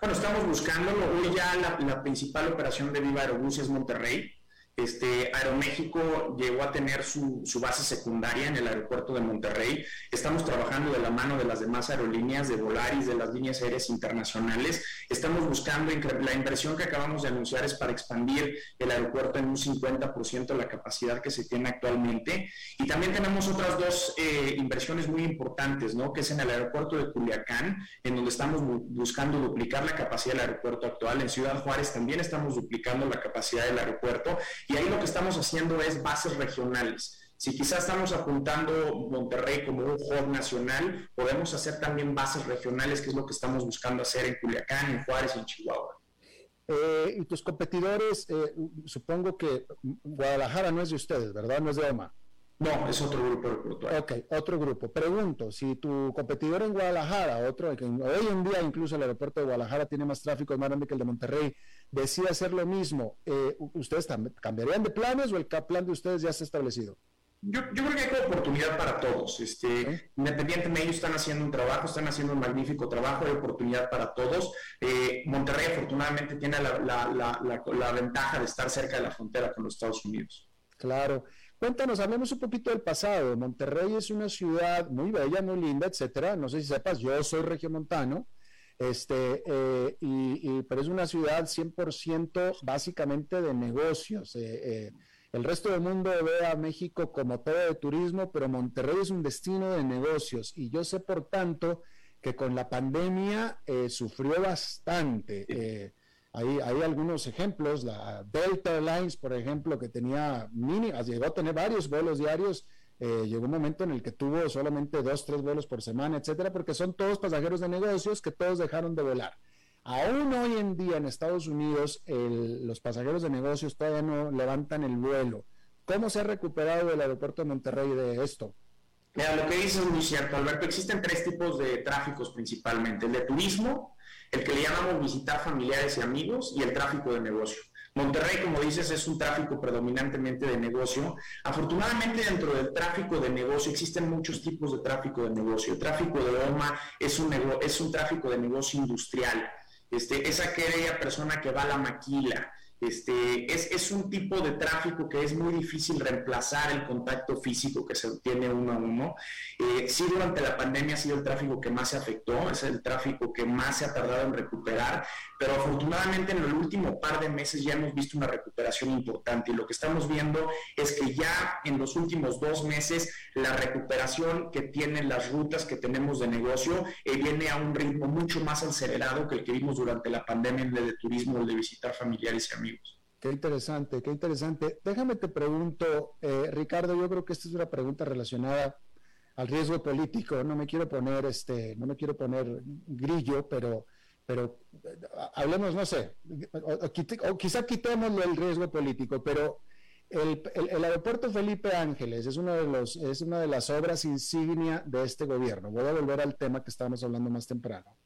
Speaker 3: Bueno, estamos buscándolo. Hoy ya la, la principal operación de Viva Aerobús es Monterrey. Este, Aeroméxico llegó a tener su, base secundaria en el aeropuerto de Monterrey. Estamos trabajando de la mano de las demás aerolíneas, de Volaris, de las líneas aéreas internacionales. Estamos buscando, la inversión que acabamos de anunciar es para expandir el aeropuerto en un 50% la capacidad que se tiene actualmente. Y también tenemos otras dos eh, inversiones muy importantes, ¿no? que es en el aeropuerto de Culiacán, en donde estamos buscando duplicar la capacidad del aeropuerto actual. En Ciudad Juárez también estamos duplicando la capacidad del aeropuerto y ahí lo que estamos haciendo es bases regionales. Si quizás estamos apuntando Monterrey como un hub nacional, podemos hacer también bases regionales, que es lo que estamos buscando hacer en Culiacán, en Juárez y en Chihuahua.
Speaker 1: Eh, y tus competidores, eh, supongo que Guadalajara no es de ustedes, ¿verdad? No es de OMA.
Speaker 3: No, es otro grupo aeroportuario.
Speaker 1: Ok, otro grupo. Pregunto, si tu competidor en Guadalajara, otro, que hoy en día incluso el aeropuerto de Guadalajara tiene más tráfico, es más grande que el de Monterrey, decide hacer lo mismo, eh, ¿ustedes cambiarían de planes o el plan de ustedes ya está establecido?
Speaker 3: Yo, yo, creo que hay oportunidad para todos. Este, Independientemente, ellos están haciendo un trabajo, están haciendo un magnífico trabajo, hay oportunidad para todos. Eh, Monterrey afortunadamente tiene la, la, la, la, ventaja de estar cerca de la frontera con los Estados Unidos.
Speaker 1: Claro. Cuéntanos, hablemos un poquito del pasado. Monterrey es una ciudad muy bella, muy linda, etcétera. No sé si sepas, yo soy regiomontano, este, eh, y, pero es una ciudad 100% básicamente de negocios. Eh, eh el resto del mundo ve a México como todo de turismo, pero Monterrey es un destino de negocios y yo sé, por tanto, que con la pandemia sufrió bastante. Eh, hay, algunos ejemplos, la Delta Airlines, por ejemplo, que tenía mini, llegó a tener varios vuelos diarios, eh, llegó un momento en el que tuvo solamente dos, tres vuelos por semana, etcétera, porque son todos pasajeros de negocios que todos dejaron de volar. Aún hoy en día en Estados Unidos los pasajeros de negocios todavía no levantan el vuelo. ¿Cómo se ha recuperado el aeropuerto de Monterrey de esto?
Speaker 3: Mira, lo que dices es muy cierto, Alberto. Existen tres tipos de tráficos principalmente. El de turismo, el que le llamamos visitar familiares y amigos y el tráfico de negocio. Monterrey, como dices, es un tráfico predominantemente de negocio. Afortunadamente, dentro del tráfico de negocio existen muchos tipos de tráfico de negocio. El tráfico de OMA es un, es un tráfico de negocio industrial este, es aquella persona que va a la maquila, este, es, un tipo de tráfico que es muy difícil reemplazar el contacto físico que se obtiene uno a uno. Eh, sí, durante la pandemia ha sido el tráfico que más se afectó, es el tráfico que más se ha tardado en recuperar, pero afortunadamente en el último par de meses ya hemos visto una recuperación importante y lo que estamos viendo es que ya en los últimos dos meses la recuperación que tienen las rutas que tenemos de negocio eh, viene a un ritmo mucho más acelerado que el que vimos durante la pandemia el de turismo, el de visitar familiares y amigos.
Speaker 1: Qué interesante, qué interesante. Déjame te pregunto, eh, Ricardo, yo creo que esta es una pregunta relacionada al riesgo político. No me quiero poner, este, no me quiero poner grillo, pero, pero eh, hablemos, no sé, o, quizá quitémoslo el riesgo político, pero el, aeropuerto Felipe Ángeles es, uno de los, es una de las obras insignia de este gobierno. Voy a volver al tema que estábamos hablando más temprano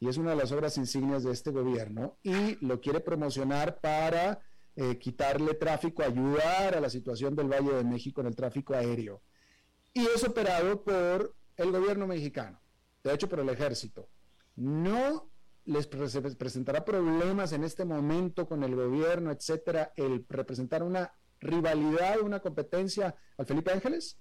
Speaker 1: y es una de las obras insignias de este gobierno y lo quiere promocionar para eh, quitarle tráfico, ayudar a la situación del Valle de México en el tráfico aéreo. Y es operado por el gobierno mexicano, de hecho por el ejército. No les presentará problemas en este momento con el gobierno, etcétera, el representar una rivalidad, una competencia al Felipe Ángeles?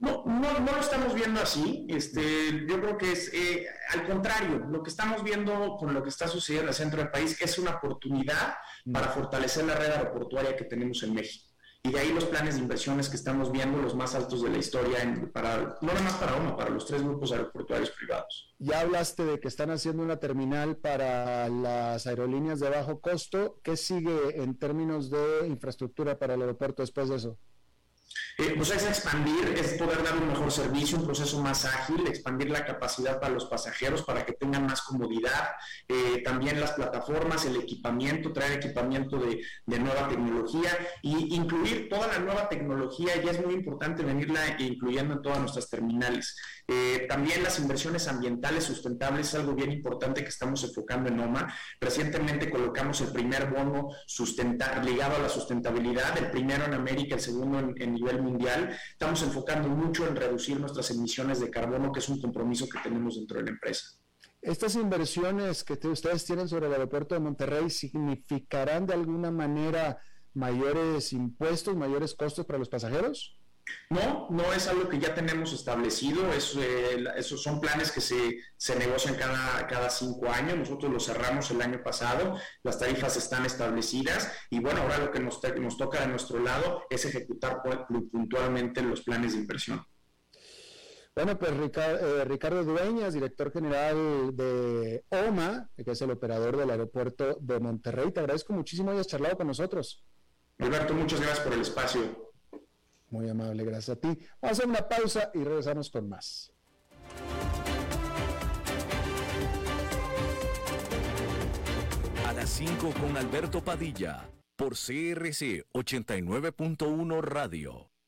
Speaker 3: No, no, no, lo estamos viendo así. Este, yo creo que es eh, al contrario, lo que estamos viendo con lo que está sucediendo en el centro del país es una oportunidad para fortalecer la red aeroportuaria que tenemos en México. Y de ahí los planes de inversiones que estamos viendo, los más altos de la historia, para, no nada más para uno, para los tres grupos aeroportuarios privados.
Speaker 1: Ya hablaste de que están haciendo una terminal para las aerolíneas de bajo costo. ¿Qué sigue en términos de infraestructura para el aeropuerto después de eso?
Speaker 3: Eh, pues es expandir, es poder dar un mejor servicio, un proceso más ágil, expandir la capacidad para los pasajeros para que tengan más comodidad, eh, también las plataformas, el equipamiento, traer equipamiento de, nueva tecnología y incluir toda la nueva tecnología, y es muy importante venirla incluyendo en todas nuestras terminales. Eh, también las inversiones ambientales sustentables es algo bien importante que estamos enfocando en OMA. Recientemente colocamos el primer bono ligado a la sustentabilidad, el primero en América, el segundo en, nivel mundial. Estamos enfocando mucho en reducir nuestras emisiones de carbono, que es un compromiso que tenemos dentro de la empresa.
Speaker 1: ¿Estas inversiones que ustedes tienen sobre el aeropuerto de Monterrey significarán de alguna manera mayores impuestos, mayores costos para los pasajeros?
Speaker 3: No, no es algo que ya tenemos establecido, es, eh, esos son planes que se, se negocian cada, cada cinco años, nosotros los cerramos el año pasado, las tarifas están establecidas y bueno, ahora lo que nos, nos toca de nuestro lado es ejecutar puntualmente los planes de inversión.
Speaker 1: Bueno, pues Ricardo, eh, Ricardo Dueñas, director general de OMA, que es el operador del aeropuerto de Monterrey, te agradezco muchísimo que hayas charlado con nosotros.
Speaker 3: Alberto, muchas gracias por el espacio.
Speaker 1: Muy amable, gracias a ti. Vamos a hacer una pausa y regresamos con más.
Speaker 2: A las 5 con Alberto Padilla, por CRC 89.1 Radio.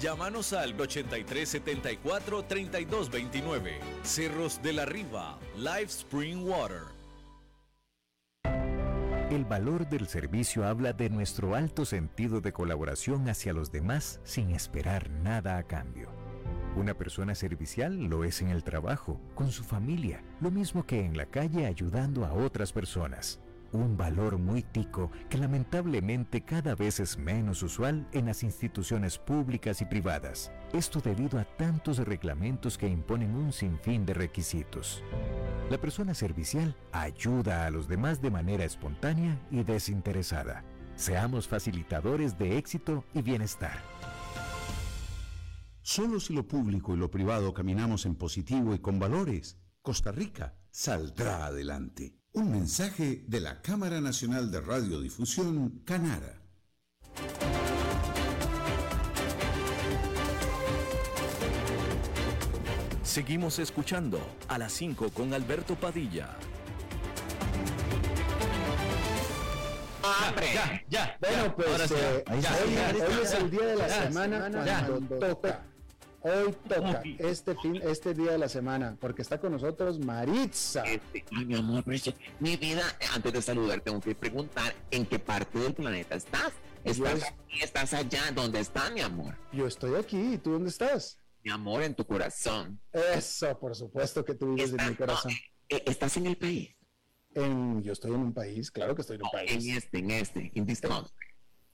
Speaker 2: Llámanos al 8374 3229. Cerros de la Riva, Live Spring Water.
Speaker 4: El valor del servicio habla de nuestro alto sentido de colaboración hacia los demás sin esperar nada a cambio. Una persona servicial lo es en el trabajo, con su familia, lo mismo que en la calle ayudando a otras personas un valor muy tico que lamentablemente cada vez es menos usual en las instituciones públicas y privadas. Esto debido a tantos reglamentos que imponen un sinfín de requisitos. La persona servicial ayuda a los demás de manera espontánea y desinteresada. Seamos facilitadores de éxito y bienestar.
Speaker 5: Solo si lo público y lo privado caminamos en positivo y con valores, Costa Rica saldrá adelante. Un mensaje de la Cámara Nacional de Radiodifusión, Canara.
Speaker 2: Seguimos escuchando a las 5 con Alberto Padilla.
Speaker 1: Ya, ya, bueno, pues eh, hoy, es el día de la semana cuando toca Hoy toca este fin, este día de la semana, porque está con nosotros Maritza.
Speaker 6: Este, mi amor, mi vida, antes de saludar, tengo que preguntar en qué parte del planeta estás. ¿Estás aquí, estás allá? ¿Dónde estás, mi amor?
Speaker 1: Yo estoy aquí, ¿y tú dónde estás?
Speaker 6: Mi amor, en tu corazón.
Speaker 1: Eso, por supuesto que tú vives en mi corazón.
Speaker 6: Eh, ¿Estás en el país?
Speaker 1: En, yo estoy en un país, claro que estoy en un país.
Speaker 6: En este, en este, en este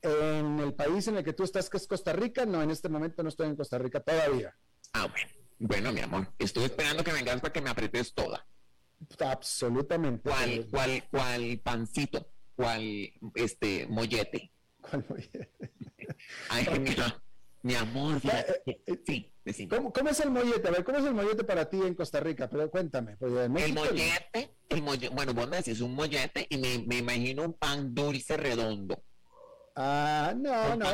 Speaker 1: en el país en el que tú estás, que es Costa Rica, no, en este momento no estoy en Costa Rica todavía.
Speaker 6: Ah, bueno. Bueno, mi amor, estoy esperando que vengas para que me apretes toda.
Speaker 1: Absolutamente.
Speaker 6: ¿Cuál, cuál, cuál pancito? ¿Cuál, este, mollete?
Speaker 1: ¿Cuál mollete?
Speaker 6: Ay, mira, mi amor,
Speaker 1: eh, eh, sí, ¿Cómo, ¿Cómo, es el mollete? A ver, ¿cómo es el mollete para ti en Costa Rica? Pero cuéntame.
Speaker 6: Pues, el mollete, el mollete, bueno, vos me decís un mollete y me, me imagino un pan dulce redondo.
Speaker 1: Ah, no, no.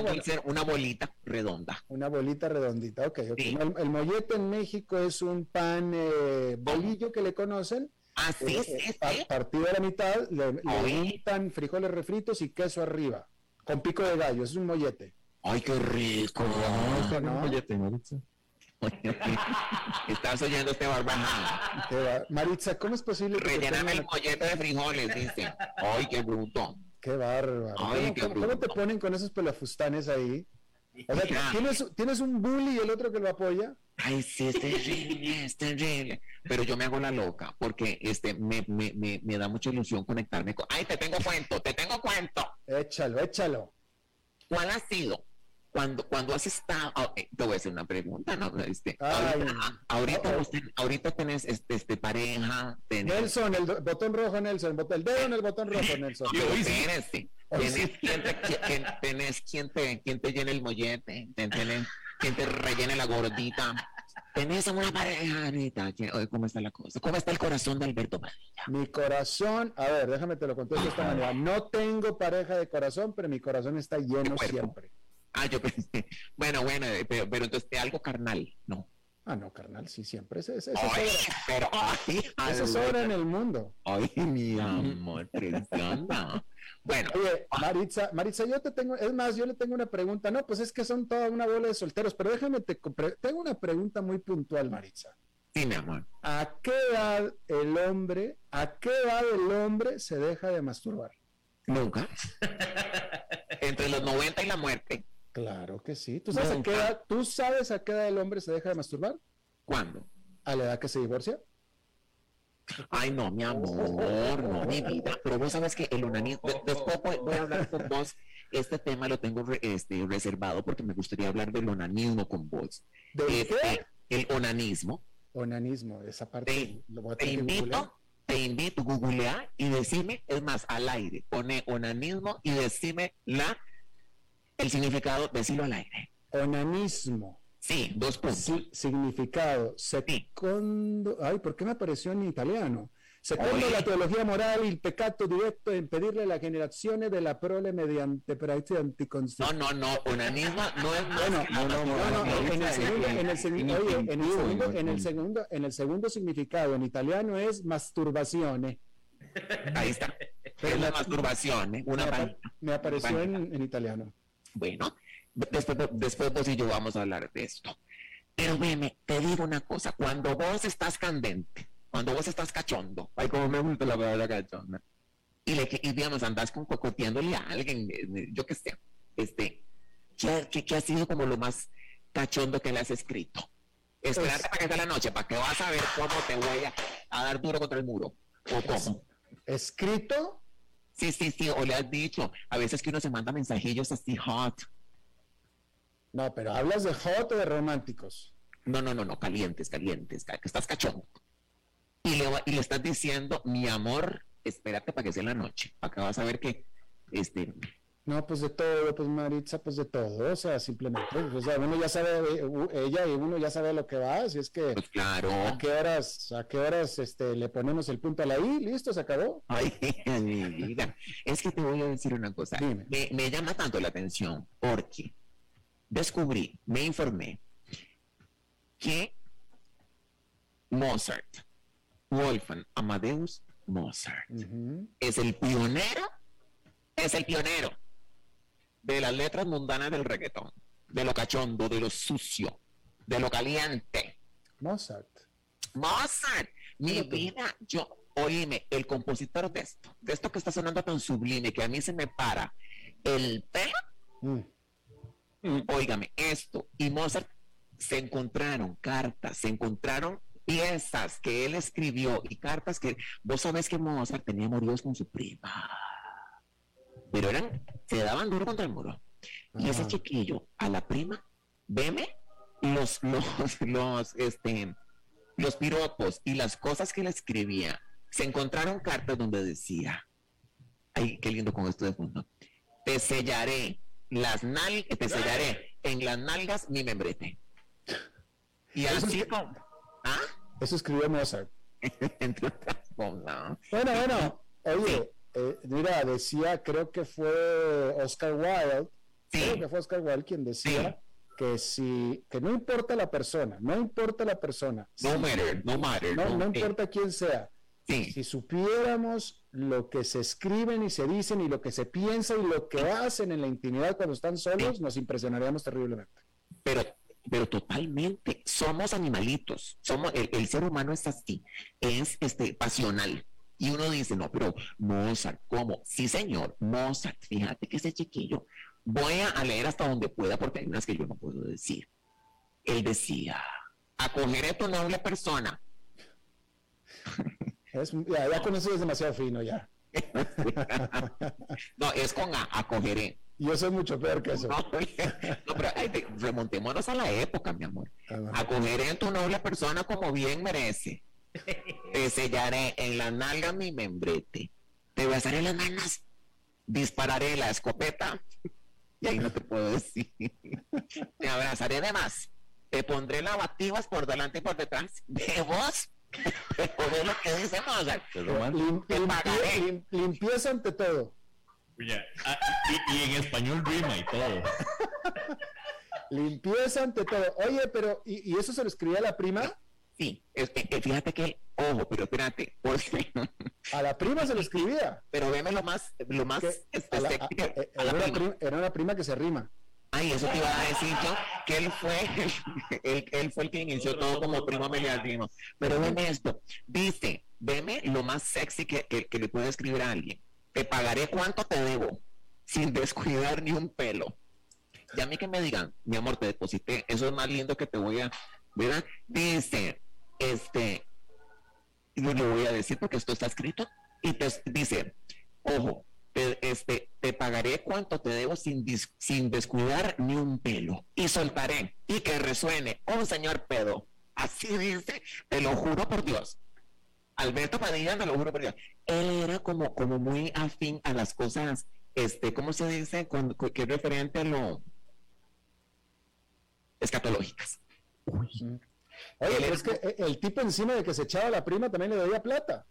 Speaker 6: una bolita redonda.
Speaker 1: Una bolita redondita, ok. El, mollete en México es un pan eh, bolillo que le conocen.
Speaker 6: Ah, sí, eh, sí,
Speaker 1: eh, Partido a la mitad, le, le frijoles refritos y queso arriba, con pico de gallo. Es un mollete.
Speaker 6: ¡Ay, qué rico!
Speaker 1: No, no. mollete,
Speaker 6: Maritza. Estás oyendo este barbajado.
Speaker 1: Maritza, ¿cómo es posible
Speaker 6: que Relléname el mollete de frijoles, dice. ¡Ay, qué bruto!
Speaker 1: Qué bárbaro. ¿Cómo, te ponen con esos pelafustanes ahí? O sea, ¿tienes, ¿tienes un bully y el otro que lo apoya?
Speaker 6: Ay, sí, es terrible, es terrible. Pero yo me hago la loca porque este, me, me, me, me da mucha ilusión conectarme con... Ay, te tengo cuento, te tengo cuento.
Speaker 1: Échalo, échalo.
Speaker 6: ¿Cuál ha sido cuando, cuando has estado, oh, eh, te voy a hacer una pregunta, ¿no? Este, ahorita, ahorita, tenés este, este pareja.
Speaker 1: Nelson, el botón rojo, Nelson, el dedo en el botón rojo, Nelson.
Speaker 6: Yo, este, ¿Tienes, quien te, tenés quien te, quien te llene el mollete, tenés quien te rellene la gordita. Tenés una pareja, Anita. ¿Cómo está la cosa? ¿Cómo está el corazón de Alberto Padilla?
Speaker 1: Mi corazón, a ver, déjame te lo contesto de esta manera. No tengo pareja de corazón, pero mi corazón está lleno siempre.
Speaker 6: Ah, yo pensé, bueno, bueno, eh, pero, pero entonces algo carnal, ¿no?
Speaker 1: Ah, no, carnal, sí, siempre. Ese, ese,
Speaker 6: ay, pero, ay,
Speaker 1: ese es hora en el mundo.
Speaker 6: Ay, mi amor, Bueno.
Speaker 1: Oye, Maritza, Maritza, yo te tengo, es más, yo le tengo una pregunta. No, pues es que son toda una bola de solteros, pero déjame, te, tengo una pregunta muy puntual, Maritza.
Speaker 6: Sí, mi amor.
Speaker 1: ¿A qué edad el hombre, a qué edad el hombre se deja de masturbar?
Speaker 6: Nunca. Entre los 90 y la muerte.
Speaker 1: Claro que sí. ¿Tú sabes, a qué edad, ¿Tú sabes a qué edad el hombre se deja de masturbar?
Speaker 6: ¿Cuándo?
Speaker 1: ¿A la edad que se divorcia?
Speaker 6: Ay, no, mi amor, no, mi vida. Pero vos sabes que el onanismo, después voy, a hablar con vos. Este tema lo tengo este, reservado porque me gustaría hablar del onanismo con vos.
Speaker 1: ¿De
Speaker 6: este,
Speaker 1: qué?
Speaker 6: El onanismo.
Speaker 1: Onanismo, esa parte.
Speaker 6: Te, lo voy a te invito, te invito, googlea y decime, es más, al aire, pone onanismo y decime la, el significado, decirlo al aire.
Speaker 1: Onanismo.
Speaker 6: Sí, dos puntos.
Speaker 1: significado. Secondo. Ay, ¿por qué me apareció en italiano? Secondo la teología moral y el pecado directo en pedirle las generaciones de la prole mediante práctica anticoncepción.
Speaker 6: No, no, no, onanismo no es
Speaker 1: bueno, no, no, no, en el segundo, en el segundo, en el segundo, en el segundo, en el segundo significado en italiano es masturbación.
Speaker 6: Ahí está. es la masturbación, ¿eh? Una
Speaker 1: me, me apareció en, en italiano.
Speaker 6: Bueno, Después, después vos y yo vamos a hablar de esto. Pero veme, te digo una cosa, cuando vos estás candente, cuando vos estás cachondo, ay, como me gusta la palabra cachonda, y, le, y digamos, andás con cocoteándole a alguien, eh, yo que sé, este, ¿qué, qué, ha sido como lo más cachondo que le has escrito? Esperarte para que sea la noche, para que vas a ver cómo te voy a, a dar duro contra el muro, o cómo.
Speaker 1: ¿Escrito?
Speaker 6: Sí, sí, sí, o le has dicho, a veces que uno se manda mensajillos así hot,
Speaker 1: no, pero hablas de hot o de románticos.
Speaker 6: No, no, no, no, calientes, calientes, que estás cachondo. Y le, y le estás diciendo, mi amor, espérate para que sea la noche, que vas a ver que, este...
Speaker 1: No, pues de todo, pues Maritza, pues de todo, o sea, simplemente, o sea, uno ya sabe, ella y uno ya sabe lo que va, así es que...
Speaker 6: Pues claro.
Speaker 1: ¿A qué horas, a qué horas, este, le ponemos el punto a la I? Listo, se acabó.
Speaker 6: Ay, mi vida. Es que te voy a decir una cosa. Me, me llama tanto la atención, porque descubrí, me informé que Mozart, Wolfgang Amadeus Mozart, es el pionero, es el pionero de las letras mundanas del reggaetón, de lo cachondo, de lo sucio, de lo caliente.
Speaker 1: Mozart.
Speaker 6: Mozart, mi vida, yo, oíme, el compositor de esto, de esto que está sonando tan sublime que a mí se me para el pelo. Mm. Óigame, esto y Mozart se encontraron cartas, se encontraron piezas que él escribió y cartas que vos sabés que Mozart tenía moríos con su prima. Pero eran, se daban duro contra el muro. Y ese chiquillo, a la prima, veme los, los, los, este, los piropos y las cosas que él escribía. Se encontraron cartas donde decía, ay, qué lindo con esto de fondo, te sellaré las nalgas, te sellaré en las nalgas mi membrete. Y así como, ¿ah?
Speaker 1: Eso escribió Mozart. Entre otras cosas. Bueno, bueno, oye, eh, mira, decía, creo que fue Oscar Wilde, creo que fue Oscar Wilde quien decía que si, que no importa la persona, no importa la persona.
Speaker 6: No matter, no matter.
Speaker 1: No, no importa quién sea. Si supiéramos lo que se escriben y se dicen y lo que se piensa y lo que hacen en la intimidad cuando están solos, nos impresionaríamos terriblemente.
Speaker 6: Pero, pero totalmente, somos animalitos, somos, el, ser humano es así, es este pasional. Y uno dice, no, pero Mozart, ¿cómo? Sí, señor, Mozart, fíjate que ese chiquillo, voy a leer hasta donde pueda porque hay unas que yo no puedo decir. Él decía, acogeré tu noble persona.
Speaker 1: Es, ya, ya con eso es demasiado fino ya.
Speaker 6: no, es con a, acogeré.
Speaker 1: Yo soy mucho peor que eso.
Speaker 6: No, pero remontémonos a la época, mi amor. Ah, acogeré en tu noble persona como bien merece. Te sellaré en la nalga mi membrete. Te besaré las manos. Dispararé la escopeta. Y ahí no te puedo decir. Te abrazaré de más. Te pondré lavativas por delante y por detrás. De vos es lo que dice Mozart.
Speaker 1: limpieza ante todo.
Speaker 7: Ah, y, en español rima y todo.
Speaker 1: limpieza ante todo. Oye, pero ¿y, eso se lo escribía a la prima?
Speaker 6: Sí, fíjate que, ojo, pero espérate,
Speaker 1: a la prima se lo escribía.
Speaker 6: Pero veme lo más, lo más,
Speaker 1: este, eh, era, una prima que se rima.
Speaker 6: Ay, eso te iba a decir yo, que él fue, él, él fue el que inició todo como primo meliardino. Pero veme esto, dice, veme lo más sexy que, que, le puede escribir a alguien. Te pagaré cuánto te debo, sin descuidar ni un pelo. Ya a mí que me digan, mi amor, te deposité, eso es más lindo que te voy a, ¿verdad? Dice, este, yo le voy a decir porque esto está escrito, y te dice, ojo, te, este, te pagaré cuanto te debo sin, sin descuidar ni un pelo, y soltaré, y que resuene un señor pedo. Así dice, te lo juro por Dios. Alberto Padilla, te lo juro por Dios. Él era como, como muy afín a las cosas, este, ¿cómo se dice? Con, es referente a lo escatológicas.
Speaker 1: Oye, pero es que eh, el tipo encima de que se echaba la prima también le debía plata.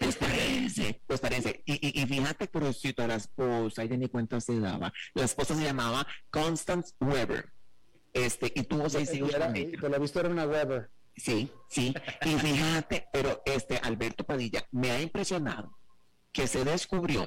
Speaker 6: Pues parece, pues parece. Y, y, fíjate, a la esposa, ella ni cuenta se daba. La esposa se llamaba Constance Weber. Este, y tuvo seis hijos.
Speaker 1: Por lo visto era una Weber.
Speaker 6: Sí, sí. Y fíjate, pero este Alberto Padilla me ha impresionado que se descubrió,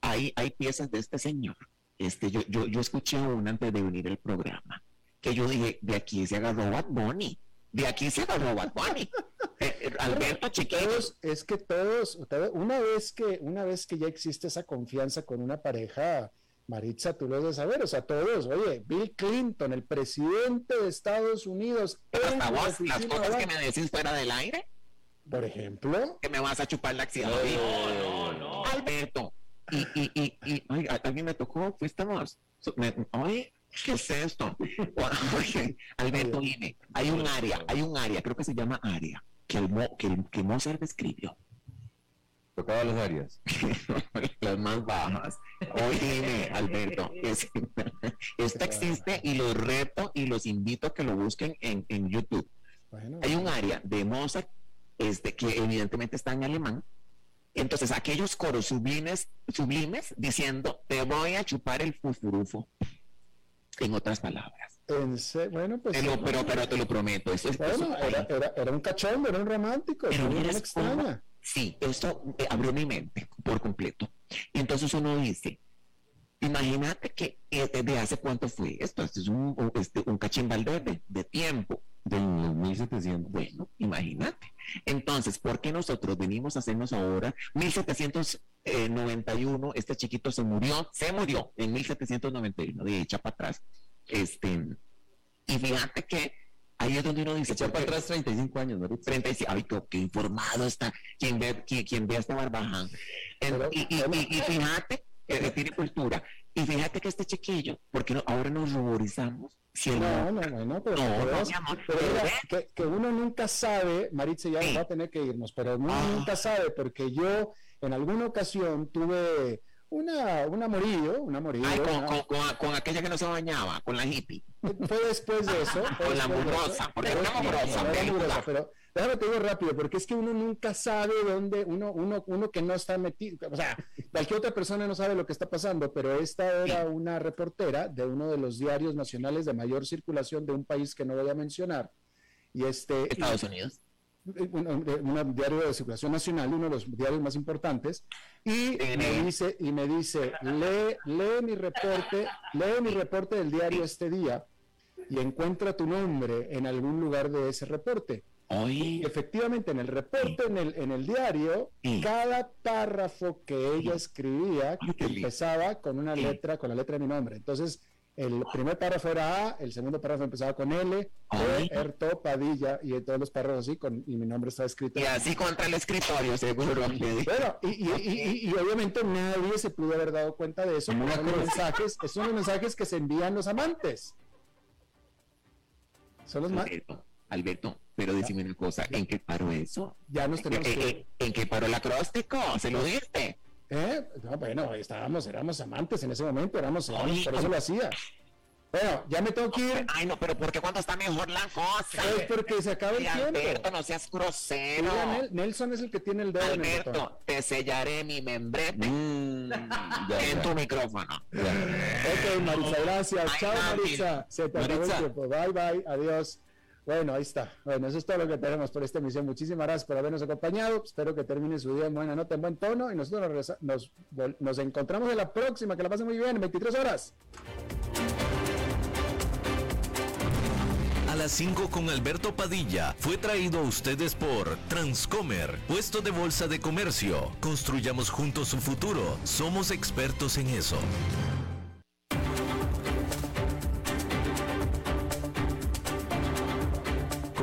Speaker 6: hay, hay piezas de este señor. Este, yo, yo, yo escuché una antes de venir el programa, que yo dije, de aquí se agarró Bad Bunny. De aquí se agarró Bad Bunny. Eh, eh, Alberto Chiquitos.
Speaker 1: Es que todos, una vez que, una vez que ya existe esa confianza con una pareja, Maritza, tú lo debes saber, o sea, todos, oye, Bill Clinton, el presidente de Estados Unidos.
Speaker 6: Hasta vos, las cosas que me decís fuera del aire.
Speaker 1: Por ejemplo.
Speaker 6: Que me vas a chupar la acción. No, no, no. Alberto. Y, y, y, y ay, alguien me tocó, fuistamos. Oye, ¿qué es esto? Oye, Alberto, dime, hay un área, hay un área, creo que se llama área, que, el, que, que Mozart escribió
Speaker 7: Tocaba las áreas.
Speaker 6: las más bajas. Oye, Alberto, esto existe y los reto y los invito a que lo busquen en, en YouTube. Hay un área de Mozart este, que evidentemente está en alemán. Entonces, aquellos coros sublimes, sublimes diciendo, te voy a chupar el fufurufo. En otras palabras.
Speaker 1: bueno, pues.
Speaker 6: pero, pero te lo prometo. Eso,
Speaker 1: bueno, era, era, era, un cachón, era un romántico. Pero no extraña.
Speaker 6: Sí, esto eh, abrió mi mente por completo. Y entonces uno dice, imagínate que eh, de hace cuánto fue esto, esto es un, este, un cachimbal de, de tiempo.
Speaker 7: De 1700.
Speaker 6: Bueno, imagínate. Entonces, ¿por qué nosotros venimos a hacernos ahora 1791? Este chiquito se murió, se murió en 1791, de hecha para atrás. Este, y fíjate que Ahí es donde uno dice.
Speaker 7: Echa para atrás 35 años, ¿no?
Speaker 6: 35. Ay, qué informado está quien ve, quien, ve a esta barbaján. y, y, y, fíjate que tiene cultura. Y fíjate que este chiquillo, porque no, ahora nos ruborizamos.
Speaker 1: Si no, no, no, no, pero, no, que, que, uno nunca sabe, Maritza ya va a tener que irnos, pero uno ah. nunca sabe, porque yo en alguna ocasión tuve una, un amorillo, un amorillo.
Speaker 6: con, aquella que no se bañaba, con la hippie.
Speaker 1: Fue después de eso.
Speaker 6: con la mugrosa, porque una mugrosa.
Speaker 1: pero déjame te digo rápido, porque es que uno nunca sabe dónde, uno, uno, uno que no está metido, o sea, cualquier otra persona no sabe lo que está pasando, pero esta era una reportera de uno de los diarios nacionales de mayor circulación de un país que no voy a mencionar. Y este,
Speaker 6: Estados Unidos
Speaker 1: un, diario de circulación nacional, uno de los diarios más importantes, y me dice, y me dice, lee, lee mi reporte, lee mi reporte del diario este día y encuentra tu nombre en algún lugar de ese reporte. Y efectivamente, en el reporte, en el, en el diario, cada párrafo que ella escribía empezaba con una letra, con la letra de mi nombre. Entonces, el primer párrafo era A, el segundo párrafo empezaba con L, E, Erto, Padilla, y todos los párrafos así, con, y mi nombre estaba escrito.
Speaker 6: Y así contra el escritorio, seguro.
Speaker 1: Bueno, y, y, y, obviamente nadie se pudo haber dado cuenta de eso. Son los mensajes, son los mensajes que se envían los amantes.
Speaker 6: Son los Alberto, Alberto, pero decime una cosa, ¿en qué paró eso?
Speaker 1: Ya nos tenemos ¿En,
Speaker 6: que... ¿En qué paró el acróstico? ¿Se lo diste?
Speaker 1: ¿Eh? bueno, estábamos, éramos amantes en ese momento, éramos, por eso lo hacía. Bueno, ya me tengo que ir.
Speaker 6: Ay, no, pero ¿por qué cuando está mejor la cosa?
Speaker 1: Es porque se acaba el tiempo.
Speaker 6: Alberto, no seas grosero.
Speaker 1: Nelson es el que tiene el dedo
Speaker 6: Alberto, te sellaré mi membrete mm, en tu micrófono.
Speaker 1: Ok, Marisa, gracias. Chao, Marisa. Se te acabó el tiempo. Bye, bye. Adiós. Bueno, ahí está. Bueno, eso es todo lo que tenemos por esta emisión. Muchísimas gracias por habernos acompañado. Espero que termine su día en buena nota, en buen tono. Y nosotros nos, nos, encontramos en la próxima. Que la pasen muy bien, en 23 horas.
Speaker 2: A las 5 con Alberto Padilla fue traído a ustedes por Transcomer, puesto de bolsa de comercio. Construyamos juntos su futuro. Somos expertos en eso.